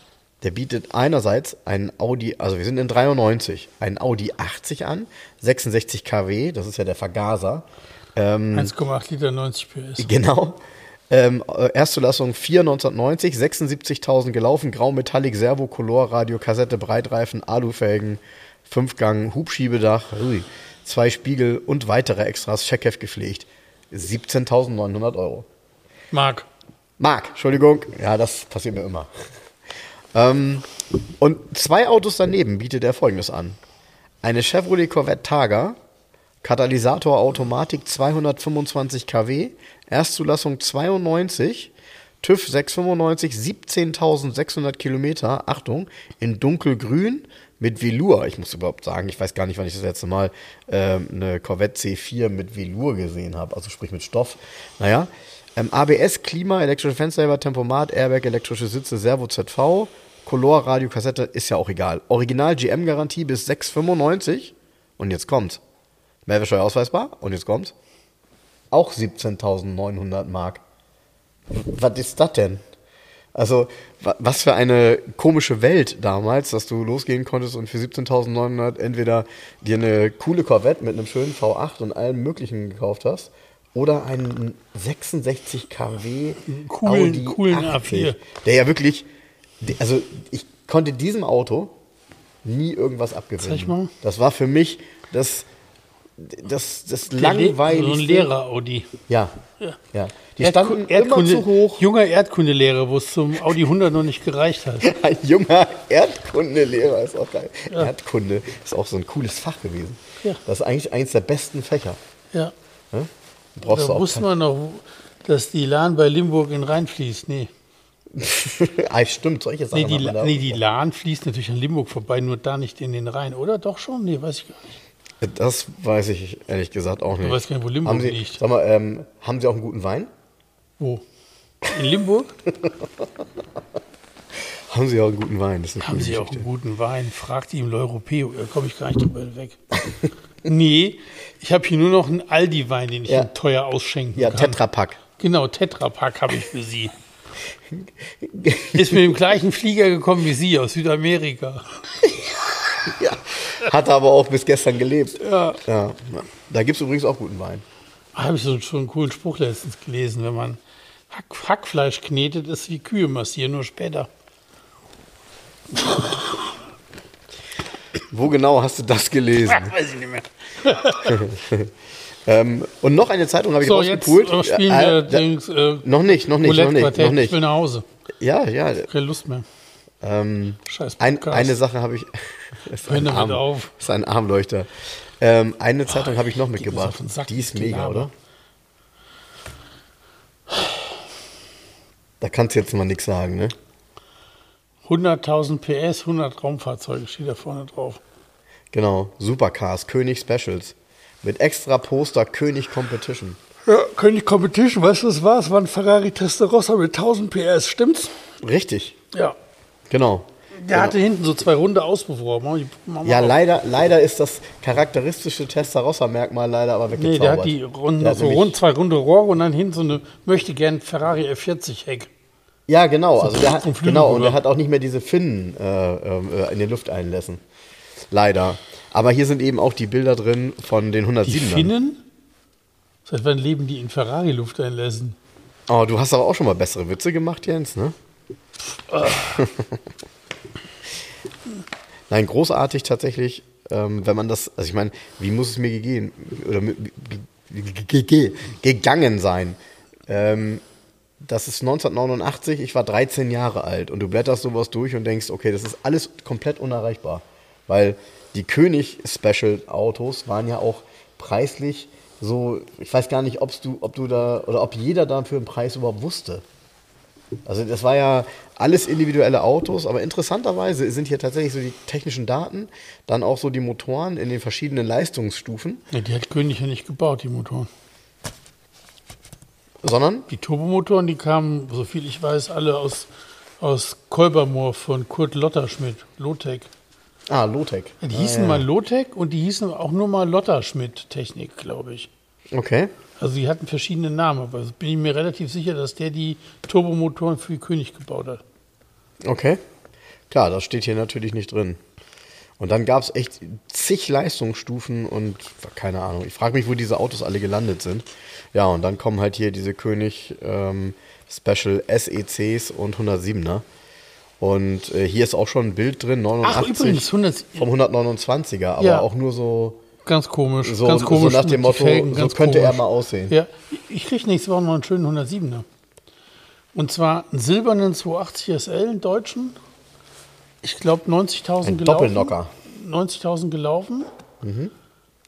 Der bietet einerseits einen Audi, also wir sind in 93, einen Audi 80 an, 66 kW, das ist ja der Vergaser. Ähm, 1,8 Liter 90 PS. Genau. Ähm, Erstzulassung 4 1990, 76.000 gelaufen, Grau Metallic, Servo, Color, Radio, Kassette, Breitreifen, Alufelgen, Fünfgang, Hubschiebedach, ui, zwei Spiegel und weitere Extras, Checkheft gepflegt. 17.900 Euro. Mark. Mark, Entschuldigung. Ja, das passiert mir immer. Ähm, und zwei Autos daneben bietet er folgendes an: Eine Chevrolet Corvette Targa, Katalysator Automatik 225 kW, Erstzulassung 92, TÜV 695, 17.600 Kilometer, Achtung, in dunkelgrün mit Velour. Ich muss überhaupt sagen, ich weiß gar nicht, wann ich das letzte Mal ähm, eine Corvette C4 mit Velour gesehen habe, also sprich mit Stoff. Naja, ähm, ABS, Klima, elektrische Fensterheber, Tempomat, Airbag, elektrische Sitze, Servo ZV, Color, Radio, Kassette, ist ja auch egal. Original GM-Garantie bis 6,95 Und jetzt kommt's. Mehrwertsteuer ausweisbar. Und jetzt kommt's. Auch 17.900 Mark. Was ist das denn? Also, wa- was für eine komische Welt damals, dass du losgehen konntest und für 17.900 entweder dir eine coole Corvette mit einem schönen V8 und allem Möglichen gekauft hast oder einen 66 kW Coolen- Audi coolen 80, A4. der ja wirklich, also ich konnte diesem Auto nie irgendwas abgewinnen. Zeig mal. Das war für mich das, das, das langweiligste. So ein Lehrer-Audi. Ja. Ja. ja. Die standen immer Erdkunde, zu hoch. Junger Erdkundelehrer, wo es zum Audi 100 noch nicht gereicht hat. Ein junger Erdkundelehrer ist auch geil. Erdkunde ist auch so ein cooles Fach gewesen. Ja. Das ist eigentlich eines der besten Fächer. Ja. Ne? Du brauchst Da wusste man noch, dass die Lahn bei Limburg in Rhein fließt. Nee. ah, stimmt, solche Sachen. Nee, die, da nee, die Lahn fließt natürlich an Limburg vorbei, nur da nicht in den Rhein, oder? Doch schon? Nee, weiß ich gar nicht. Das weiß ich ehrlich gesagt auch nicht. weiß gar nicht, wo Limburg haben Sie, liegt. Sag mal, ähm, haben Sie auch einen guten Wein? Wo? In Limburg? Haben Sie auch einen guten Wein? Das ist eine Haben Sie auch einen guten Wein? Fragt im L'Europeo, da komme ich gar nicht drüber weg. nee, ich habe hier nur noch einen Aldi-Wein, den ich Ja. Teuer ausschenken Ja, kann. Tetrapack. Genau, Tetrapack habe ich für Sie. Ist mit dem gleichen Flieger gekommen wie Sie aus Südamerika. Ja. Hat aber auch bis gestern gelebt. Ja. ja. Da gibt es übrigens auch guten Wein. Habe ich so schon einen coolen Spruch letztens gelesen, wenn man Hack, Hackfleisch knetet, ist wie Kühe massieren, nur später. Wo genau hast du das gelesen? Weiß ich nicht mehr. ähm, und noch eine Zeitung habe ich So, jetzt rausgepult. äh, spielen Äh, wir äh, Dings, äh, noch nicht, noch nicht, noch nicht, noch nicht. Ich will nach Hause. Ja, ja. Keine Lust mehr. Ähm, Scheiß ein, eine Sache habe ich. Ist ein, Arm, auf. das ist ein Armleuchter. Ähm, eine Zeitung habe ich noch mitgebracht. auf Die ist mega, oder? Da kannst du jetzt mal nichts sagen, ne? 100.000 PS, 100 Raumfahrzeuge steht da vorne drauf. Genau. Supercars, König Specials. Mit extra Poster König Competition. Ja, König Competition, weißt du, was war? Es war ein Ferrari Testarossa mit 1000 PS, stimmt's? Richtig. Ja. Genau. Der hatte hinten so zwei runde Auspuffrohre. Mach ich- mach mal Ja, leider, leider ist das charakteristische Testarossa-Merkmal leider aber Nee, weggezaubert. der hat die runde, Der hat so nämlich- rund, zwei runde Rohre und dann hinten so eine, möchte gern Ferrari F40 Heck. Ja, genau. Also der hat, genau, und der hat auch nicht mehr diese Finnen äh, äh, in den Lufteinlässen. Leider. Aber hier sind eben auch die Bilder drin von den 107 Die Finnen? Seit wann leben die in Ferrari-Lufteinlässen? Oh, du hast aber auch schon mal bessere Witze gemacht, Jens, ne? Nein, großartig tatsächlich, ähm, wenn man das, also ich meine, wie muss es mir gegeben oder gegangen sein? Ähm, das ist 1989, ich war 13 Jahre alt und du blätterst sowas durch und denkst, okay, das ist alles komplett unerreichbar. Weil die König-Special-Autos waren ja auch preislich so, ich weiß gar nicht, ob's du, ob du da oder ob jeder dafür einen Preis überhaupt wusste. Also das war ja alles individuelle Autos, aber interessanterweise sind hier tatsächlich so die technischen Daten, dann auch so die Motoren in den verschiedenen Leistungsstufen, Ja, die hat König ja nicht gebaut, die Motoren. sondern Die Turbomotoren, die kamen, soviel ich weiß, alle aus, aus Kolbermoor von Kurt Lotterschmidt, Lotec. Ah, Lotec. Die ah, hießen ja. mal Lotec und die hießen auch nur mal Lotterschmidt Technik, glaube ich. Okay. Also die hatten verschiedene Namen, aber bin ich mir relativ sicher, dass der die Turbomotoren für König gebaut hat. Okay. Klar, das steht hier natürlich nicht drin. Und dann gab es echt zig Leistungsstufen und keine Ahnung. Ich frage mich, wo diese Autos alle gelandet sind. Ja, und dann kommen halt hier diese König ähm, Special SECs und 107er. Und äh, hier ist auch schon ein Bild drin, 89 Ach, übrigens, 100, vom 129er, aber Ja. auch nur so, ganz komisch. so, ganz komisch so nach dem Motto, Felgen, so könnte er komisch. mal aussehen. Ja, ich kriege nächste Woche noch einen schönen 107er. Und zwar einen silbernen 280 SL, einen deutschen. Ich glaube 90.000 Ein gelaufen. Doppelnocker. 90.000 gelaufen.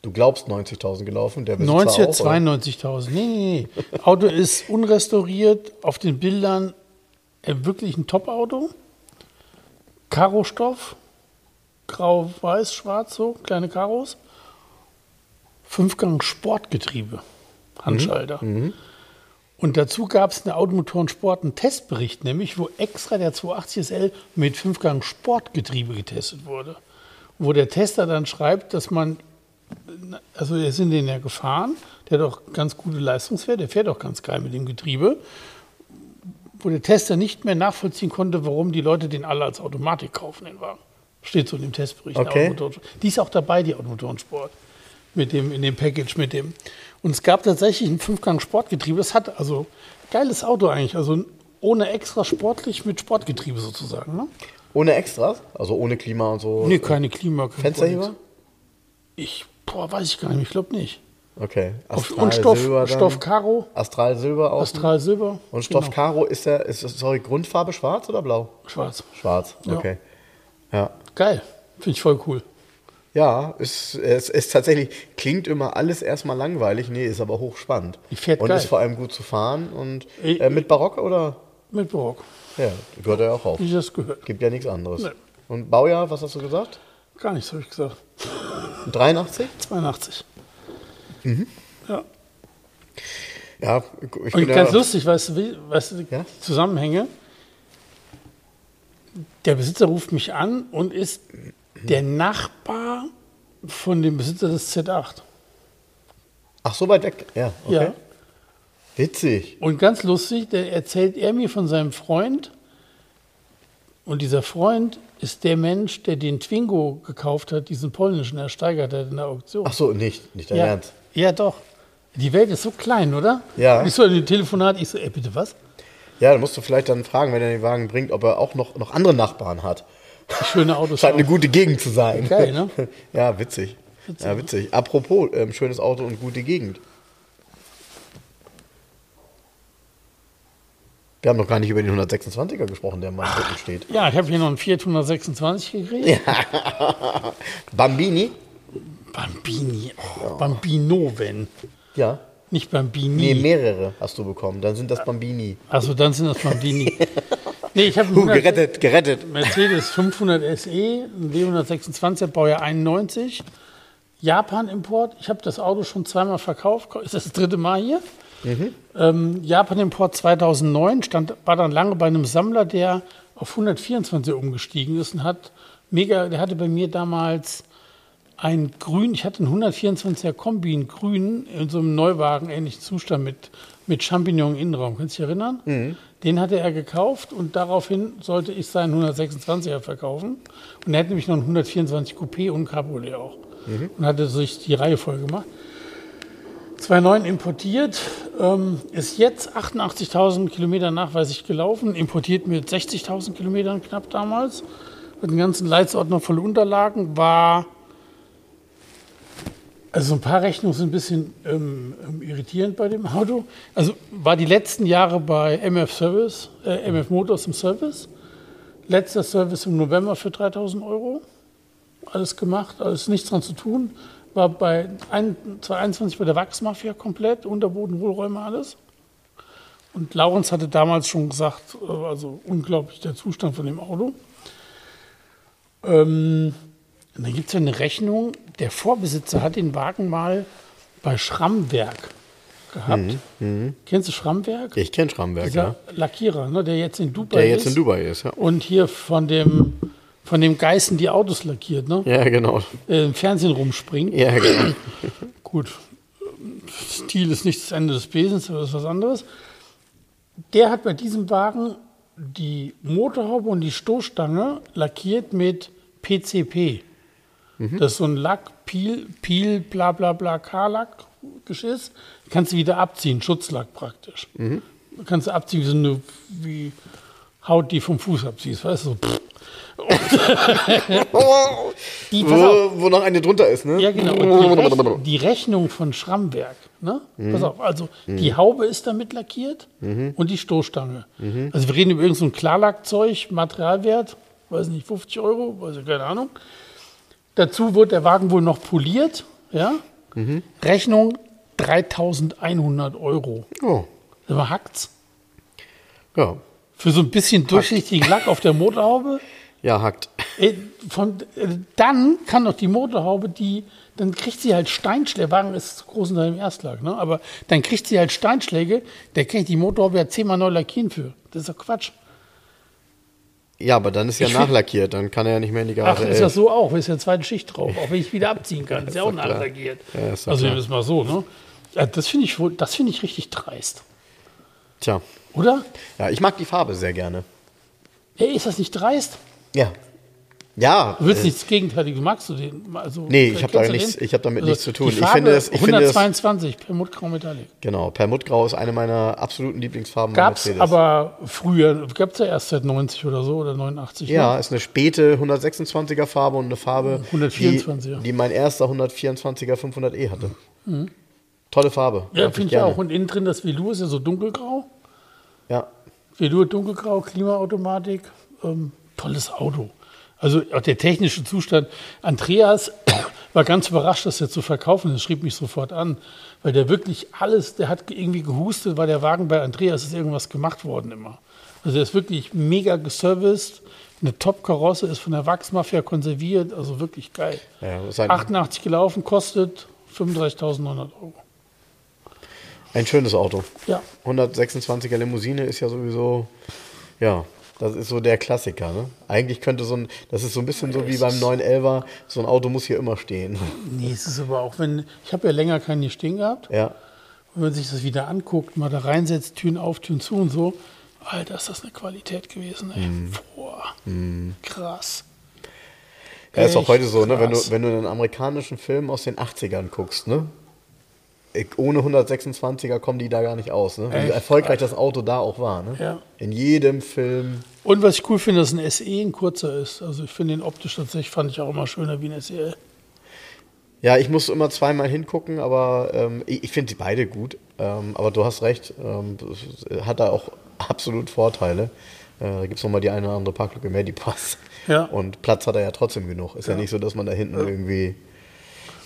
Du glaubst 90.000 gelaufen, der Besitzer 90 auch, oder? 92.000. Nee, nee, nee. Auto ist unrestauriert, auf den Bildern äh, wirklich ein Top-Auto. Karostoff, grau, weiß, schwarz, so, kleine Karos. Fünfgang Sportgetriebe, Handschalter. Und dazu gab es eine Automotoren-Sport einen Testbericht, nämlich wo extra der 280 SL mit Fünfgang Sportgetriebe getestet wurde. Wo der Tester dann schreibt, dass man also wir sind den ja gefahren, der hat auch ganz gute Leistungswerte, der fährt auch ganz geil mit dem Getriebe, wo der Tester nicht mehr nachvollziehen konnte, warum die Leute den alle als Automatik kaufen, den Wagen. Steht so in dem Testbericht. Okay. Die ist auch dabei, die Automotorensport, mit dem, in dem Package mit dem. Und es gab tatsächlich ein Fünfgang-Sportgetriebe, das hat also geiles Auto eigentlich, also ohne extra sportlich mit Sportgetriebe sozusagen. Ne? Ohne Extras? Also ohne Klima und so? Nee, keine Klima. Fensterheber? Ich, boah, weiß ich gar nicht, ich glaube nicht. Okay. Astral und Stoff, Silber dann. Stoff Karo, Astral Silber auch. Astral Silber. Und Stoff genau. Karo ist der, ist, sorry, Grundfarbe schwarz oder blau? Schwarz. Schwarz, Ja. okay. Ja. Geil. Finde ich voll cool. Ja, es, es ist tatsächlich, klingt immer alles erstmal langweilig, nee, ist aber hochspannend. Die fährt und geil. ist vor allem gut zu fahren und äh, mit Barock oder? Mit Barock. Ja, gehört ja auch auf. Wie das gehört. Gibt ja nichts anderes. Nee. Und Baujahr, was hast du gesagt? Gar nichts, habe ich gesagt. 83? 82. Mhm. Ja. Ja, ich Und ganz ja, lustig, weißt du, wie, weißt du, Ja? die Zusammenhänge. Der Besitzer ruft mich an und ist der Nachbar von dem Besitzer des Z8. Ach, so weit weg. Ja, okay. Ja. Witzig. Und ganz lustig, da erzählt er mir von seinem Freund. Und dieser Freund ist der Mensch, der den Twingo gekauft hat, diesen polnischen, ersteigert hat in der Auktion. Ach so, nicht, nicht dein ja. Ernst. Ja, doch. Die Welt ist so klein, oder? Ja. Ich so in dem Telefonat, ich so, ey, bitte was? Ja, dann musst du vielleicht dann fragen, wenn er den Wagen bringt, ob er auch noch, noch andere Nachbarn hat. Schöne Autos. Scheint eine gute Gegend zu sein. Geil, ne? Ja, witzig. Ja, witzig. Apropos, ähm, schönes Auto und gute Gegend. Wir haben noch gar nicht über den 126er gesprochen, der mal steht. Ja, ich habe hier noch einen Fiat 126 gekriegt. Bambini? Bambini. Oh, Bambino, wenn. Ja. Nicht Bambini. Nee, mehrere hast du bekommen. Dann sind das Bambini. Also dann sind das Bambini. nee, ich habe 100 gerettet, gerettet. Mercedes 500 SE, ein W126, Baujahr 91. Japan-Import. Ich habe das Auto schon zweimal verkauft. Ist das das dritte Mal hier? Ähm, Japan-Import 2009. Stand, war dann lange bei einem Sammler, der auf 124 umgestiegen ist und hat mega, der hatte bei mir damals ein grün, ich hatte einen 124er Kombi, einen grün, in so einem Neuwagen ähnlichen Zustand mit, mit Champignon-Innenraum. Kannst du dich erinnern? Den hatte er gekauft und daraufhin sollte ich seinen 126er verkaufen. Und er hat nämlich noch einen 124 Coupé und Cabriolet auch. Und hatte sich die Reihe voll gemacht. 2.9 importiert, ähm, ist jetzt 88.000 Kilometer nachweislich gelaufen, importiert mit 60.000 Kilometern knapp damals. Mit dem ganzen Leitsordner voll Unterlagen, war also ein paar Rechnungen sind ein bisschen ähm, ähm, irritierend bei dem Auto. Also war die letzten Jahre bei MF Service, äh, MF Motors im Service. Letzter Service im November für 3000 Euro. Alles gemacht, alles nichts dran zu tun. War bei ein, 2021 bei der Wachsmafia komplett, Unterboden, Hohlräume, alles. Und Laurens hatte damals schon gesagt, äh, also unglaublich der Zustand von dem Auto. Ähm, und dann gibt es ja eine Rechnung, der Vorbesitzer hat den Wagen mal bei Schrammwerk gehabt. Kennst du Schrammwerk? Ich kenne Schramberg, Dieser ja. Lackierer, ne, der jetzt in Dubai Der jetzt ist. in Dubai ist, ja. Und hier von dem, von dem Geißen die Autos lackiert, ne? Ja, genau. Äh, Im Fernsehen rumspringt. Ja, genau. Gut, Stil ist nicht das Ende des Besens, aber das ist was anderes. Der hat bei diesem Wagen die Motorhaube und die Stoßstange lackiert mit PCP. Das ist so ein Lack, Peel, Peel, bla bla bla, K-Lack, Geschiss. Kannst du wieder abziehen, Schutzlack praktisch. Kannst du abziehen wie so eine wie Haut, die vom Fuß abziehst, weißt du? Die, wo, wo noch eine drunter ist, ne? ja, genau. Die, Rech die Rechnung von Schrammwerk, ne? Pass auf, also die Haube ist damit lackiert und die Stoßstange. Also wir reden über irgendein so ein Klarlackzeug, Materialwert, weiß nicht, 50 Euro, weiß ich, keine Ahnung. Dazu wird der Wagen wohl noch poliert, ja? Rechnung 3100 Euro. Oh, Aber hackt's? ja. Für so ein bisschen durchsichtigen Lack auf der Motorhaube? Ja, hackt. Äh, Von, äh, dann kann doch die Motorhaube, die, dann kriegt sie halt Steinschläge. Der Wagen ist zu großen Teil im Erstlag, ne? aber dann kriegt sie halt Steinschläge, der kriegt die Motorhaube ja zehnmal neu lackieren für. Das ist doch Quatsch. Ja, aber dann ist ja nachlackiert, dann kann er ja nicht mehr in die Ach, Garage ist 11. das so auch? Ist ja zweite Schicht drauf, auch wenn ich wieder abziehen kann. Ist ja auch nachlackiert. Ja, ist also klar. das ist mal so, ne? Ja, das finde ich, wohl- das finde ich richtig dreist. Tja, Oder? ja, ich mag die Farbe sehr gerne. Ey, ist das nicht dreist? Ja. Ja. Du willst äh, nichts Gegenteiliges. Magst du den? Also, Nee, ich hab kennst da nichts- ich hab damit Also, nichts zu tun. Ich finde es- ich finde es- 122 Permutgrau Metallic. Genau, Perlmuttgrau ist eine meiner absoluten Lieblingsfarben Gab's Mercedes. aber früher, gab's ja erst seit 90 oder so oder 89. ja, Ne? ist eine späte 126er Farbe und eine Farbe, 124er. die, die mein erster 124er 500e hatte. Tolle Farbe. Ja, finde ich gerne. auch. Und innen drin das Velour ist ja so dunkelgrau. Ja, Velour dunkelgrau, Klimaautomatik. Ähm, tolles Auto. Also auch der technische Zustand. Andreas war ganz überrascht, das jetzt zu verkaufen ist. Schrieb mich sofort an, weil der wirklich alles, der hat irgendwie gehustet, weil der Wagen bei Andreas ist irgendwas gemacht worden immer. Also der ist wirklich mega geserviced. Eine Top-Karosse ist von der Wachsmafia konserviert, also wirklich geil. Ja, ist ein- 88 gelaufen, kostet 35.900 Euro. ein schönes Auto. Ja, 126er Limousine ist ja sowieso, ja, das ist so der Klassiker. Ne? Eigentlich könnte so ein, das ist so ein bisschen so wie beim 911er, so ein Auto muss hier immer stehen. nee, es ist aber auch, wenn, ich habe ja länger keinen hier stehen gehabt. Ja, Und wenn man sich das wieder anguckt, mal da reinsetzt, Türen auf, Türen zu und so, Alter, ist das eine Qualität gewesen, ey. Mhm. Boah, krass. Ja, ist auch heute so, ne? wenn, du, wenn du einen amerikanischen Film aus den 80ern guckst, ne? Ohne 126er kommen die da gar nicht aus, ne? Wie erfolgreich das Auto da auch war, ne? Ja. In jedem Film. Und was ich cool finde, dass ein SE ein kurzer ist. Also ich finde den optisch tatsächlich, fand ich auch immer schöner wie ein SEL. Ja, ich muss immer zweimal hingucken, aber ähm, ich, ich finde sie beide gut. Ähm, aber du hast recht, ähm, hat da auch absolut Vorteile. Äh, da gibt es nochmal die eine oder andere Parklücke mehr, die passt. Ja. Und Platz hat er ja trotzdem genug. Ist ja, nicht so, dass man da hinten irgendwie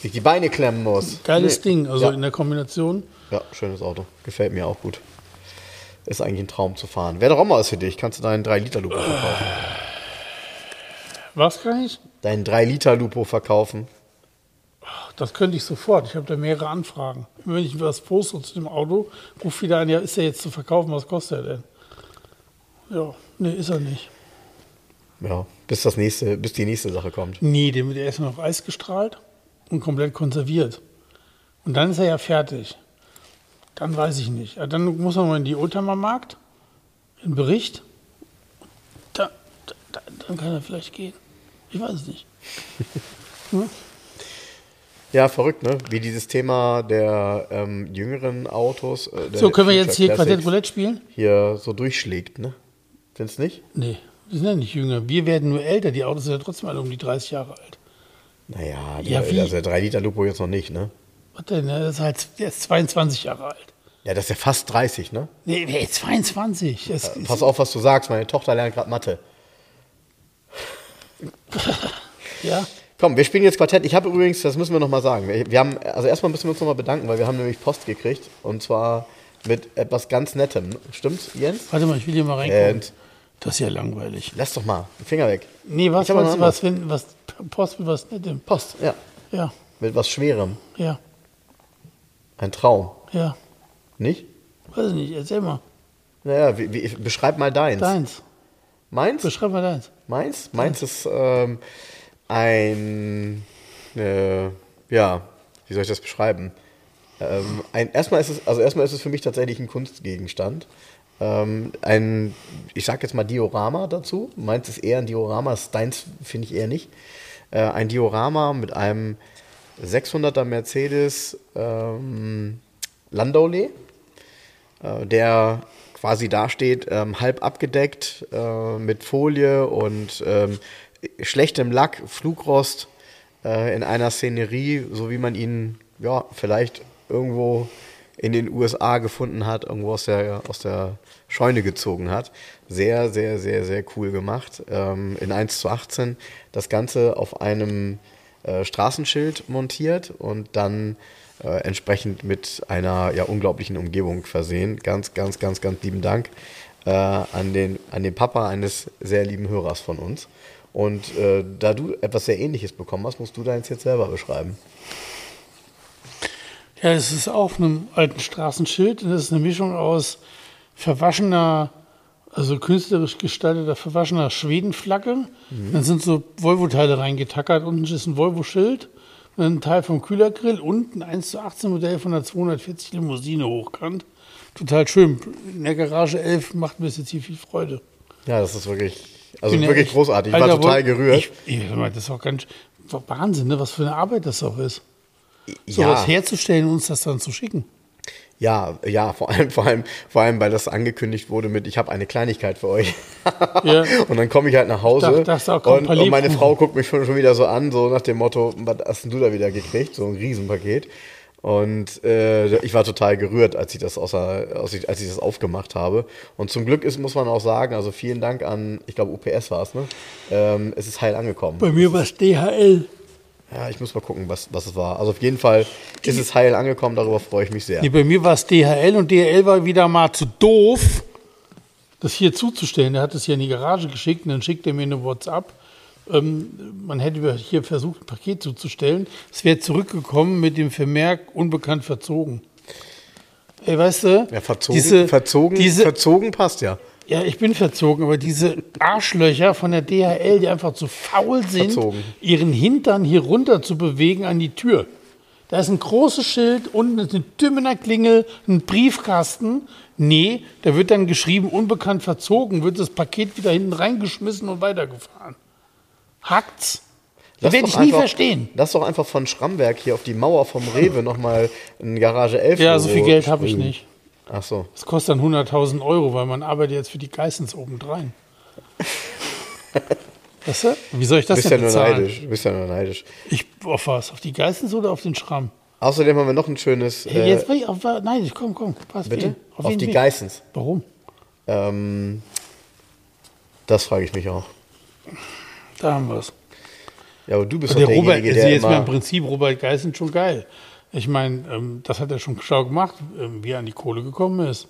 sich die Beine klemmen muss. Geiles Nee. Ding, also ja. in der Kombination. Ja, schönes Auto. Gefällt mir auch gut. Ist eigentlich ein Traum zu fahren. Wäre doch auch mal was für dich. Kannst du deinen 3-Liter-Lupo verkaufen? Was kann ich? Deinen 3-Liter-Lupo verkaufen? Das könnte ich sofort. Ich habe da mehrere Anfragen. Wenn ich was poste zu dem Auto, ruft wieder an, ja, ist der jetzt zu verkaufen, was kostet er denn? Ja, nee, ist er nicht. Ja, bis, das nächste, bis die nächste Sache kommt. Nee, der wird erst noch Eis gestrahlt und komplett konserviert. Und dann ist er ja fertig. Dann weiß ich nicht. Ja, Dann muss man mal in die Oldtimer-Markt, in den Bericht. Da, da, da, dann kann er vielleicht gehen. Ich weiß es nicht. Ja, verrückt, ne? Wie dieses Thema der ähm, jüngeren Autos. Äh, der So, können wir jetzt hier Quartett Roulette spielen? Hier so durchschlägt, ne? Findest nicht? Nee, wir sind ja nicht jünger. Wir werden nur älter. Die Autos sind ja trotzdem alle um die 30 Jahre alt. Naja, Ja, der, wie? also der 3-Liter-Lupo jetzt noch nicht, ne? Was denn? ne? Das ist halt, der ist 22 Jahre alt. Ja, das ist ja fast 30, ne? Nee, ist 22? Das ist, Pass auf, was du sagst. Meine Tochter lernt gerade Mathe. ja, Komm, wir spielen jetzt Quartett. Ich habe übrigens, das müssen wir nochmal sagen. Wir, haben, also erstmal müssen wir uns nochmal bedanken, weil wir haben nämlich Post gekriegt. Und zwar mit etwas ganz Nettem. Stimmt's, Jens? warte mal, ich will hier mal reingucken. Und Das ist ja langweilig. lass doch mal, den Finger weg. Nee, was, was, was, was, Post mit was Nettem. Post, ja. Ja, Mit was Schwerem. ja, Ein Traum. ja. Nicht? Weiß ich nicht, erzähl mal. Naja, wie, wie, beschreib mal deins. Deins. Meins? Beschreib mal deins. Meins? Meins ist ähm, ein, äh, ja, wie soll ich das beschreiben? Ähm, ein, erstmal ist es, also erstmal ist es für mich tatsächlich ein Kunstgegenstand. Ähm, ein, ich sag jetzt mal Diorama dazu. Meins ist eher ein Diorama, deins finde ich eher nicht. Äh, ein Diorama mit einem 600er Mercedes ähm, Landaulet äh, der quasi dasteht, ähm, halb abgedeckt äh, mit Folie und ähm, schlechtem Lack, Flugrost äh, in einer Szenerie, so wie man ihn ja vielleicht irgendwo in den USA gefunden hat, irgendwo aus der, aus der Scheune gezogen hat. Sehr, sehr, sehr, sehr cool gemacht. Ähm, in 1 zu 18 das Ganze auf einem äh, Straßenschild montiert und dann äh, entsprechend mit einer ja, unglaublichen Umgebung versehen. Ganz, ganz, ganz, ganz lieben Dank äh, an, den, an den Papa eines sehr lieben Hörers von uns. Und äh, da du etwas sehr Ähnliches bekommen hast, musst du deins jetzt selber beschreiben. Ja, es ist auf einem alten Straßenschild und es ist eine Mischung aus verwaschener Also künstlerisch gestalteter verwaschener Schwedenflagge. Dann sind so Volvo-Teile reingetackert. Unten ist ein Volvo-Schild, ein Teil vom Kühlergrill und ein 1 zu 18 Modell von der 240 Limousine hochkant. Total schön. In der Garage 11 macht mir das jetzt hier viel Freude. Ja, das ist wirklich, also bin ja wirklich echt- großartig. Ich Alter, war total woll- gerührt. Ich, ich, das ist auch ganz Wahnsinn, ne? was für eine Arbeit das auch ist. Ja, Sowas herzustellen und uns das dann zu schicken. ja, ja, vor allem, vor allem, vor allem, weil das angekündigt wurde mit, ich habe eine Kleinigkeit für euch. Ja. Und dann komme ich halt nach Hause dachte, und, und meine Frau guckt mich schon, schon wieder so an, so nach dem Motto, was hast denn du da wieder gekriegt? So ein Riesenpaket. Und äh, ich war total gerührt, als ich das außer, als ich, als ich das aufgemacht habe. Und zum Glück ist, muss man auch sagen, also vielen Dank an, ich glaube UPS war es, ne? Ähm, es ist heil angekommen. Bei mir war es DHL. Ja, ich muss mal gucken, was, was es war. Also auf jeden Fall ist es heil angekommen, darüber freue ich mich sehr. Nee, bei mir war es DHL und DHL war wieder mal zu doof, das hier zuzustellen. Der hat es hier in die Garage geschickt und dann schickt er mir eine WhatsApp. Ähm, man hätte hier versucht, ein Paket zuzustellen. Es wäre zurückgekommen mit dem Vermerk unbekannt verzogen. Ey, weißt du? Ja, verzogen, diese, verzogen, diese, verzogen passt ja. Ja, ich bin verzogen, aber diese Arschlöcher von der DHL, die einfach zu faul sind, Verzogen. ihren Hintern hier runter zu bewegen an die Tür. Da ist ein großes Schild, unten ist eine Tümmener Klingel, ein Briefkasten. Nee, da wird dann geschrieben, unbekannt verzogen, wird das Paket wieder hinten reingeschmissen und weitergefahren. Hackt's? Das werde ich nie einfach- verstehen. Lass doch einfach von Schrammberg hier auf die Mauer vom Rewe nochmal ein Garage 11 Ja, so viel Geld habe ich nicht. Ach so. Das kostet dann 100.000 Euro, weil man arbeitet jetzt für die Geissens obendrein. weißt du? Wie soll ich das bist ja denn nur bezahlen? neidisch. Du bist ja nur neidisch. Ich, auf was? Auf die Geissens oder auf den Schramm? Außerdem haben wir noch ein schönes. Hey, Äh, jetzt bin ich auf, nein, ich komm, komm, pass bitte? Auf, wen die wen? Geissens. Warum? Ähm, das frage ich mich auch. Da haben wir es. Ja, aber du bist Der doch Robert, derjenige, also der jetzt mal im. Prinzip Robert Geissen schon geil. Ich meine, ähm, das hat er schon schlau gemacht, ähm, wie er an die Kohle gekommen ist.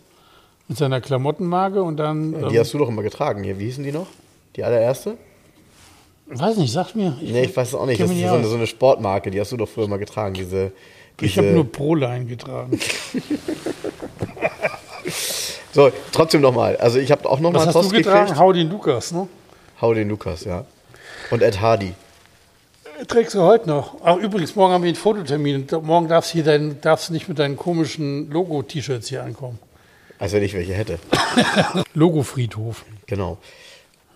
Mit seiner Klamottenmarke und dann, ähm, Die hast du doch immer getragen hier. Wie hießen die noch? Die allererste? weiß nicht, sag mir. Nee, ich weiß es auch nicht. Das ist so eine, so eine Sportmarke, die hast du doch früher mal getragen. Diese, diese Ich habe nur Proline getragen. So, trotzdem nochmal. Also ich habe auch nochmal Was hast du Post getragen? gekriegt. Hau den Lukas, ne? Hau den Lukas, ja. Und Ed Hardy. Trägst du heute noch? Ach, übrigens, morgen haben wir einen Fototermin. Morgen darfst du hier dein, darfst du nicht mit deinen komischen Logo-T-Shirts hier ankommen. Als wenn ich welche hätte. Logo-Friedhof. Genau.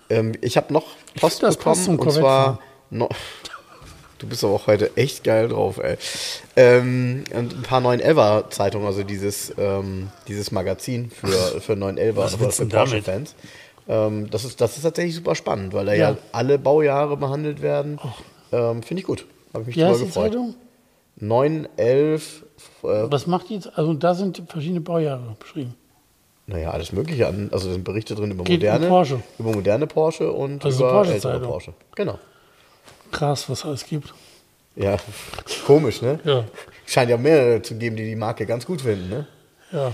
Ähm, ich habe noch Post das bekommen zum und zwar noch. Du bist aber auch heute echt geil drauf, ey. Ähm, und ein paar 911er Zeitungen, also dieses, ähm, dieses Magazin für, für 911er, Was willst für? Porsche-Fans. Ähm, das, ist, das ist tatsächlich super spannend, weil da ja, Ja. alle Baujahre behandelt werden. Ähm, Finde ich gut. Habe ich mich Wie drüber gefreut. Zeitung? 911, äh, Was macht die jetzt? Also da sind verschiedene Baujahre beschrieben. naja, alles Mögliche an. Also da sind Berichte drin über Geht um moderne Porsche. über moderne Porsche und Also über Porsche-Zeitung. ältere Porsche. Genau. Krass, was alles gibt. Ja, komisch, ne? Ja, Scheint ja mehrere zu geben, die die Marke ganz gut finden, ne? ja.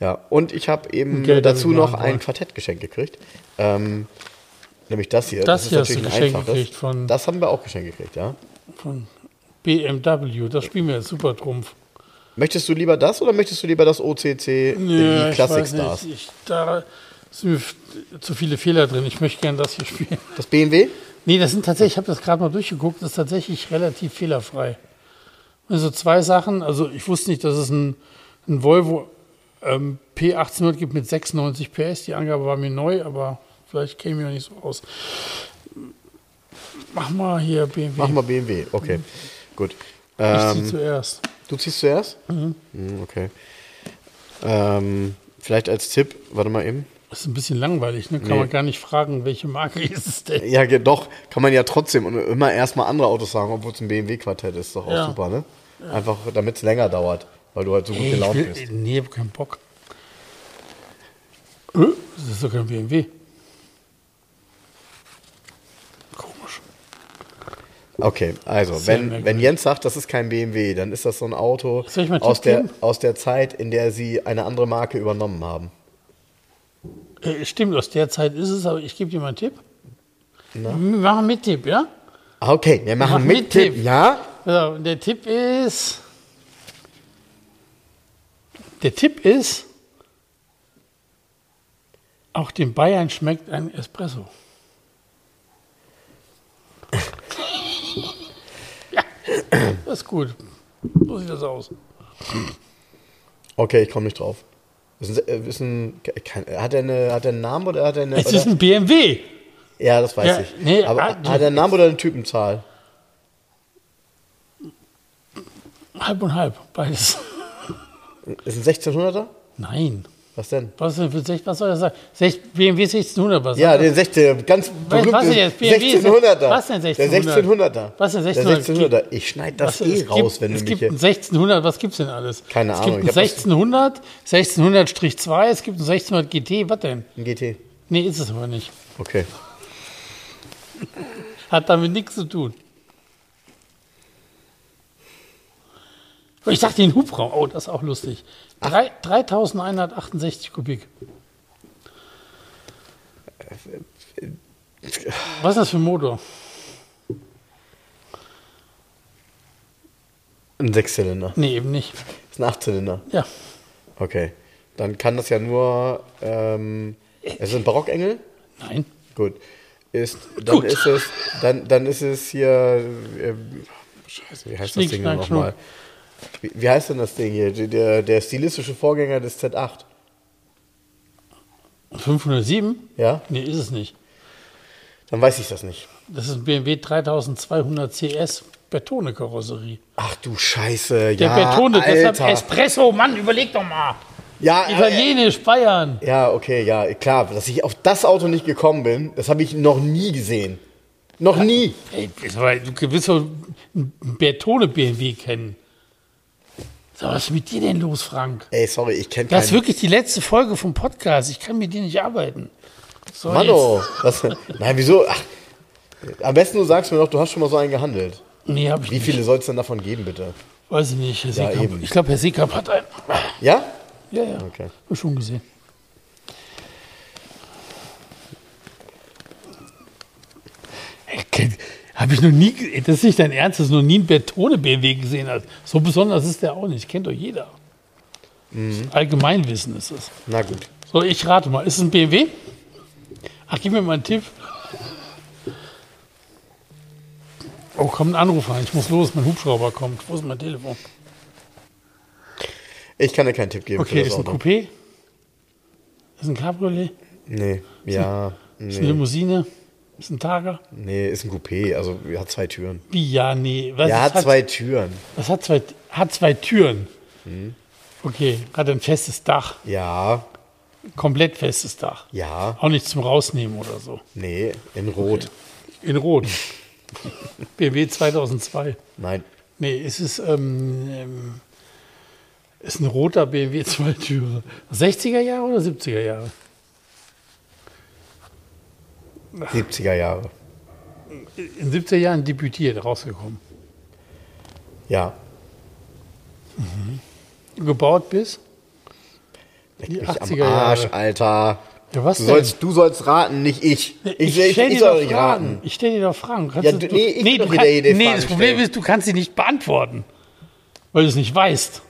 Ja, und ich habe eben Geld dazu noch ein wollen. Quartett geschenkt gekriegt. Ähm, nämlich das hier. Das ist hier hast du geschenkt gekriegt von- Das haben wir auch geschenkt gekriegt, ja. Von BMW. Das spielen wir jetzt super Trumpf. Möchtest du lieber das oder möchtest du lieber das OCC die Classic weiß Stars? nicht. Ich, da sind zu viele Fehler drin. Ich möchte gerne das hier spielen. Das BMW? Nee, das sind tatsächlich, ich habe das gerade mal durchgeguckt, das ist tatsächlich relativ fehlerfrei. Also zwei Sachen, also ich wusste nicht, dass es ein, ein Volvo ähm, P1800 gibt mit 96 PS. Die Angabe war mir neu, aber vielleicht käme mir nicht so aus. Mach mal hier BMW. Mach mal BMW, okay. Gut. ich zieh Ähm, zuerst. du ziehst zuerst? Mhm. Okay. Ähm, vielleicht als Tipp, warte mal eben. Das ist ein bisschen langweilig, ne? Kann Nee. man gar nicht fragen, welche Marke ist es denn? Ja, doch, kann man ja trotzdem und immer erstmal andere Autos sagen, obwohl es ein BMW-Quartett ist, doch auch Ja. super, ne? Einfach, damit es länger dauert, weil du halt so gut Ey, ich gelaunt will, bist. nee, ich hab keinen Bock. Äh, Das ist doch kein BMW. Komisch. Okay, also, wenn, wenn Jens sagt, das ist kein BMW, dann ist das so ein Auto aus der, geben? aus der Zeit, in der sie eine andere Marke übernommen haben. Äh, stimmt, aus der Zeit ist es, aber ich gebe dir mal einen Tipp. Na? Wir machen mit Tipp, ja? Ah, Okay, wir machen Mach mit mit Tipp, Tipp. ja? Also, der Tipp ist. Der Tipp ist. Auch dem Bayern schmeckt ein Espresso. das ist gut. So sieht das aus. Okay, ich komme nicht drauf. Ist ein, ist ein, kein, hat, er eine, hat er einen Namen oder hat er eine. Es oder? ist ein BMW. ja, das weiß Ja, ich. nee, Aber ah, hat er einen Namen oder eine Typenzahl? Halb und halb, beides. Ist ein 1600er? Nein. Was denn? Was, denn für sech- was soll das sein? Sech- BMW 1600, was? Ja, den 16, ganz Was- berühmte was denn jetzt? BMW ist- 1600er. was denn Der 1600er? 1600er. Was denn Der 1600er? 1600er. Ich schneide das Was- eh es raus, gibt, wenn du es mich gibt hier... ein 1600, was gibt's denn alles? Keine es Ahnung, gibt ich ein hab das- 1600, 1600-2, es gibt ein 1600 GT, was denn? Ein GT. Nee, ist es aber nicht. Okay. Hat damit nichts zu tun. Ich dachte den Hubraum, oh, das ist auch lustig. Drei- 3168 Kubik. Was ist das für ein Motor? Ein Sechszylinder. Nee, eben nicht. Das ist ein Achtzylinder. Ja, Okay. Dann kann das ja nur... Ähm, es ist ein Barockengel? nein. Gut. Ist, dann Gut. ist es, dann, dann ist es hier, ähm, scheiße, wie heißt das Schnick, Ding denn schnack, nochmal? Wie, wie heißt denn das Ding hier? Der, der stilistische Vorgänger des Z8. 507? Ja? Nee, ist es nicht. Dann weiß ich das nicht. Das ist ein BMW 3200 CS Betone-Karosserie. Ach du Scheiße, Der ja, Betone, deshalb Alter. Espresso, Mann, überleg doch mal. Ja, äh, Italienisch, Bayern. ja, okay, ja, klar, dass ich auf das Auto nicht gekommen bin, das habe ich noch nie gesehen. Noch nie. Ey, du wirst doch einen Bertone-BMW kennen. So, was ist mit dir denn los, Frank? Ey, sorry, ich kenne Das ist wirklich die letzte Folge vom Podcast. Ich kann mit dir nicht arbeiten. So, Mano, was, nein, wieso? Ach, am besten du sagst mir doch, du hast schon mal so einen gehandelt. Nee, hab ich Wie nicht. viele soll es denn davon geben, bitte? Weiß ich nicht. Herr Ja, Seekamp. eben. Ich glaube, Herr Seekamp hat einen. Ja? Ja, ja. Okay. Hab ich schon gesehen. Habe ich noch nie, das ist nicht dein Ernst, dass du noch nie einen Bertone-BMW gesehen hast. So besonders ist der auch nicht, kennt doch jeder. Mhm. Allgemeinwissen ist es. Na gut. So, ich rate mal, ist es ein BMW? Ach, gib mir mal einen Tipp. Oh, kommt ein Anruf rein, ich muss los, mein Hubschrauber kommt. Wo ist mein Telefon? Ich kann dir keinen Tipp geben Okay, für ist das ein Auto. Coupé? Ist ein Cabriolet? Nee, ja, Ist eine nee, Limousine? Ist ein Targa? nee, ist ein Coupé, also hat zwei Türen. Wie ja, nee. Was, Ja, es hat zwei Türen. Was hat zwei, hat zwei Türen? Mhm. Okay, hat ein festes Dach. Ja, Komplett festes Dach. ja, Auch nicht zum Rausnehmen oder so. nee, in Rot. In Rot. BMW 2002. Nein, Nee, es ist, ähm, ähm, ist ein roter BMW Zweitürer. 60er Jahre oder 70er Jahre? 70er Jahre. In 70er Jahren debütiert, rausgekommen. Ja, Gebaut bis? leck Die mich am 80er Arsch, Jahre. Alter. Ja, was Du sollst, du sollst raten, nicht ich. Ich, ich, ich, stell dir soll doch raten. Ich stelle dir doch Fragen. Kannst Ja, du, du- nee, ich will du kann- nee das Problem stellen. ist, du kannst sie nicht beantworten, weil du es nicht weißt.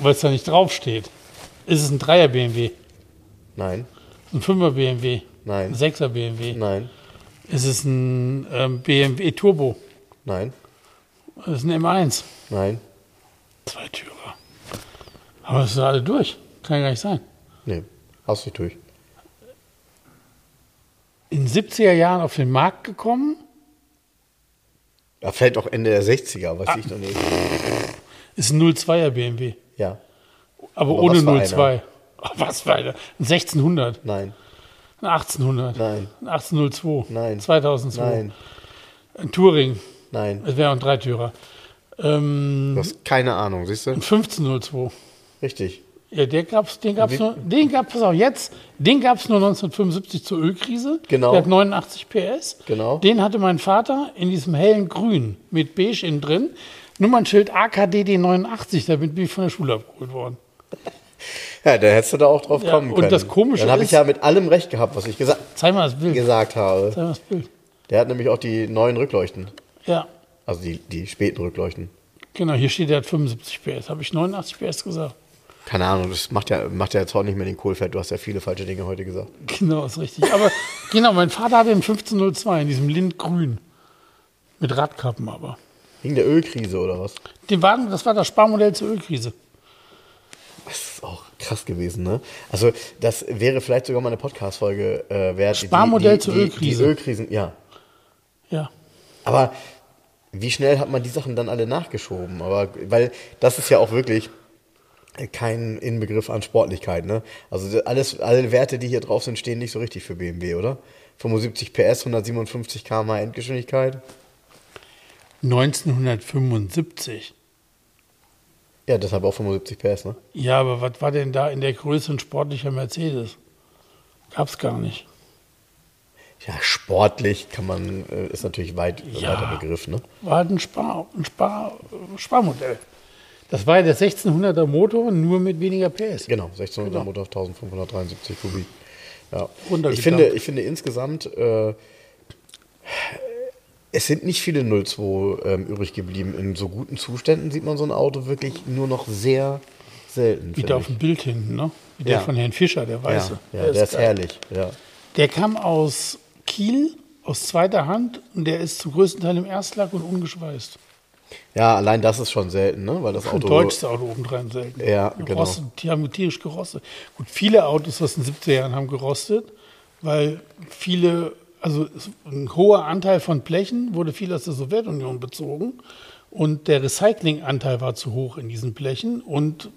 Weil es da nicht draufsteht. Ist es ein Dreier BMW? Nein, Ein Fünfer BMW? Nein. Ein Sechser BMW? nein, Ist es ein ähm, BMW Turbo? nein, Ist es ein M1? nein. Zwei Türer. Aber das ist alle durch. Kann ja gar nicht sein. Nee, hast dich durch. In den 70er Jahren auf den Markt gekommen, Ja, vielleicht auch Ende der 60er, weiß Ah. ich noch nicht. ist ein 02er BMW. Ja, Aber, Aber ohne was für einer? 02. Ach, was für eine? Ein 1600. nein, Ein 1800. Nein. Ein 1802. Nein. 2002. nein, Ein Touring. nein. Es wäre ein Dreitürer. Ähm, Du hast keine Ahnung, siehst du? ein 1502. Richtig. Ja, der gab's, den gab es nur, den gab's auch jetzt, den gab es nur 1975 zur Ölkrise. Genau. Der hat 89 PS. Genau. Den hatte mein Vater in diesem hellen Grün mit Beige innen drin. Nummernschild AKDD 89, damit bin ich von der Schule abgeholt worden. Ja, da hättest du da auch drauf Ja, kommen und können. das Komische Dann habe ich ja mit allem recht gehabt, was ich gesa Zeig mal das Bild. gesagt habe. Zeig mal das Bild. Der hat nämlich auch die neuen Rückleuchten. Ja, Also die, die späten Rückleuchten. genau, hier steht, der hat 75 PS. Habe ich 89 PS gesagt? Keine Ahnung, das macht ja, macht ja jetzt auch nicht mehr den Kohlfett. Du hast ja viele falsche Dinge heute gesagt. Genau, ist richtig. Aber genau, mein Vater hatte einen 1502 in diesem Lindgrün. Mit Radkappen aber. Wegen der Ölkrise oder was? Den Wagen, das war das Sparmodell zur Ölkrise. Krass gewesen, ne? Also, das wäre vielleicht sogar mal eine Podcast-Folge äh, wert. Sparmodell die, die, zur Ölkrise. Die Ölkrisen, ja. Ja. Aber wie schnell hat man die Sachen dann alle nachgeschoben? Aber, weil das ist ja auch wirklich kein Inbegriff an Sportlichkeit, ne? Also alles, alle Werte, die hier drauf sind, stehen nicht so richtig für BMW, oder? 75 PS, 157 km/h Endgeschwindigkeit. 1975. Ja, deshalb auch 75 PS, ne? Ja, aber was war denn da in der Größe ein sportlicher Mercedes? Gab's gar nicht. Ja, sportlich kann man, äh, ist natürlich weit, Ja. weiter Begriff, ne? War halt ein, Spar, ein Spar, Sparmodell. Das war ja der 1600er Motor, nur mit weniger PS. Genau, 1600 Genau. Motor auf 1573 Kubik. Ja. Ich finde, ich finde insgesamt, äh, es sind nicht viele 02 ähm, übrig geblieben. In so guten Zuständen sieht man so ein Auto wirklich nur noch sehr selten. Wie da auf dem Bild hinten, ne? Wie der Ja. von Herrn Fischer, der Weiße. Ja, ja, der ist geil. herrlich. Ja. Der kam aus Kiel, aus zweiter Hand und der ist zum größten Teil im Erstlack und ungeschweißt. ja, allein das ist schon selten, ne? Weil das Ein Auto. deutsches Auto obendrein selten. Ja, genau. Gerostet, die haben tierisch gerostet. Gut, viele Autos aus den 70er Jahren haben gerostet, weil viele, also ein hoher Anteil von Blechen wurde viel aus der Sowjetunion bezogen und der Recyclinganteil war zu hoch in diesen Blechen und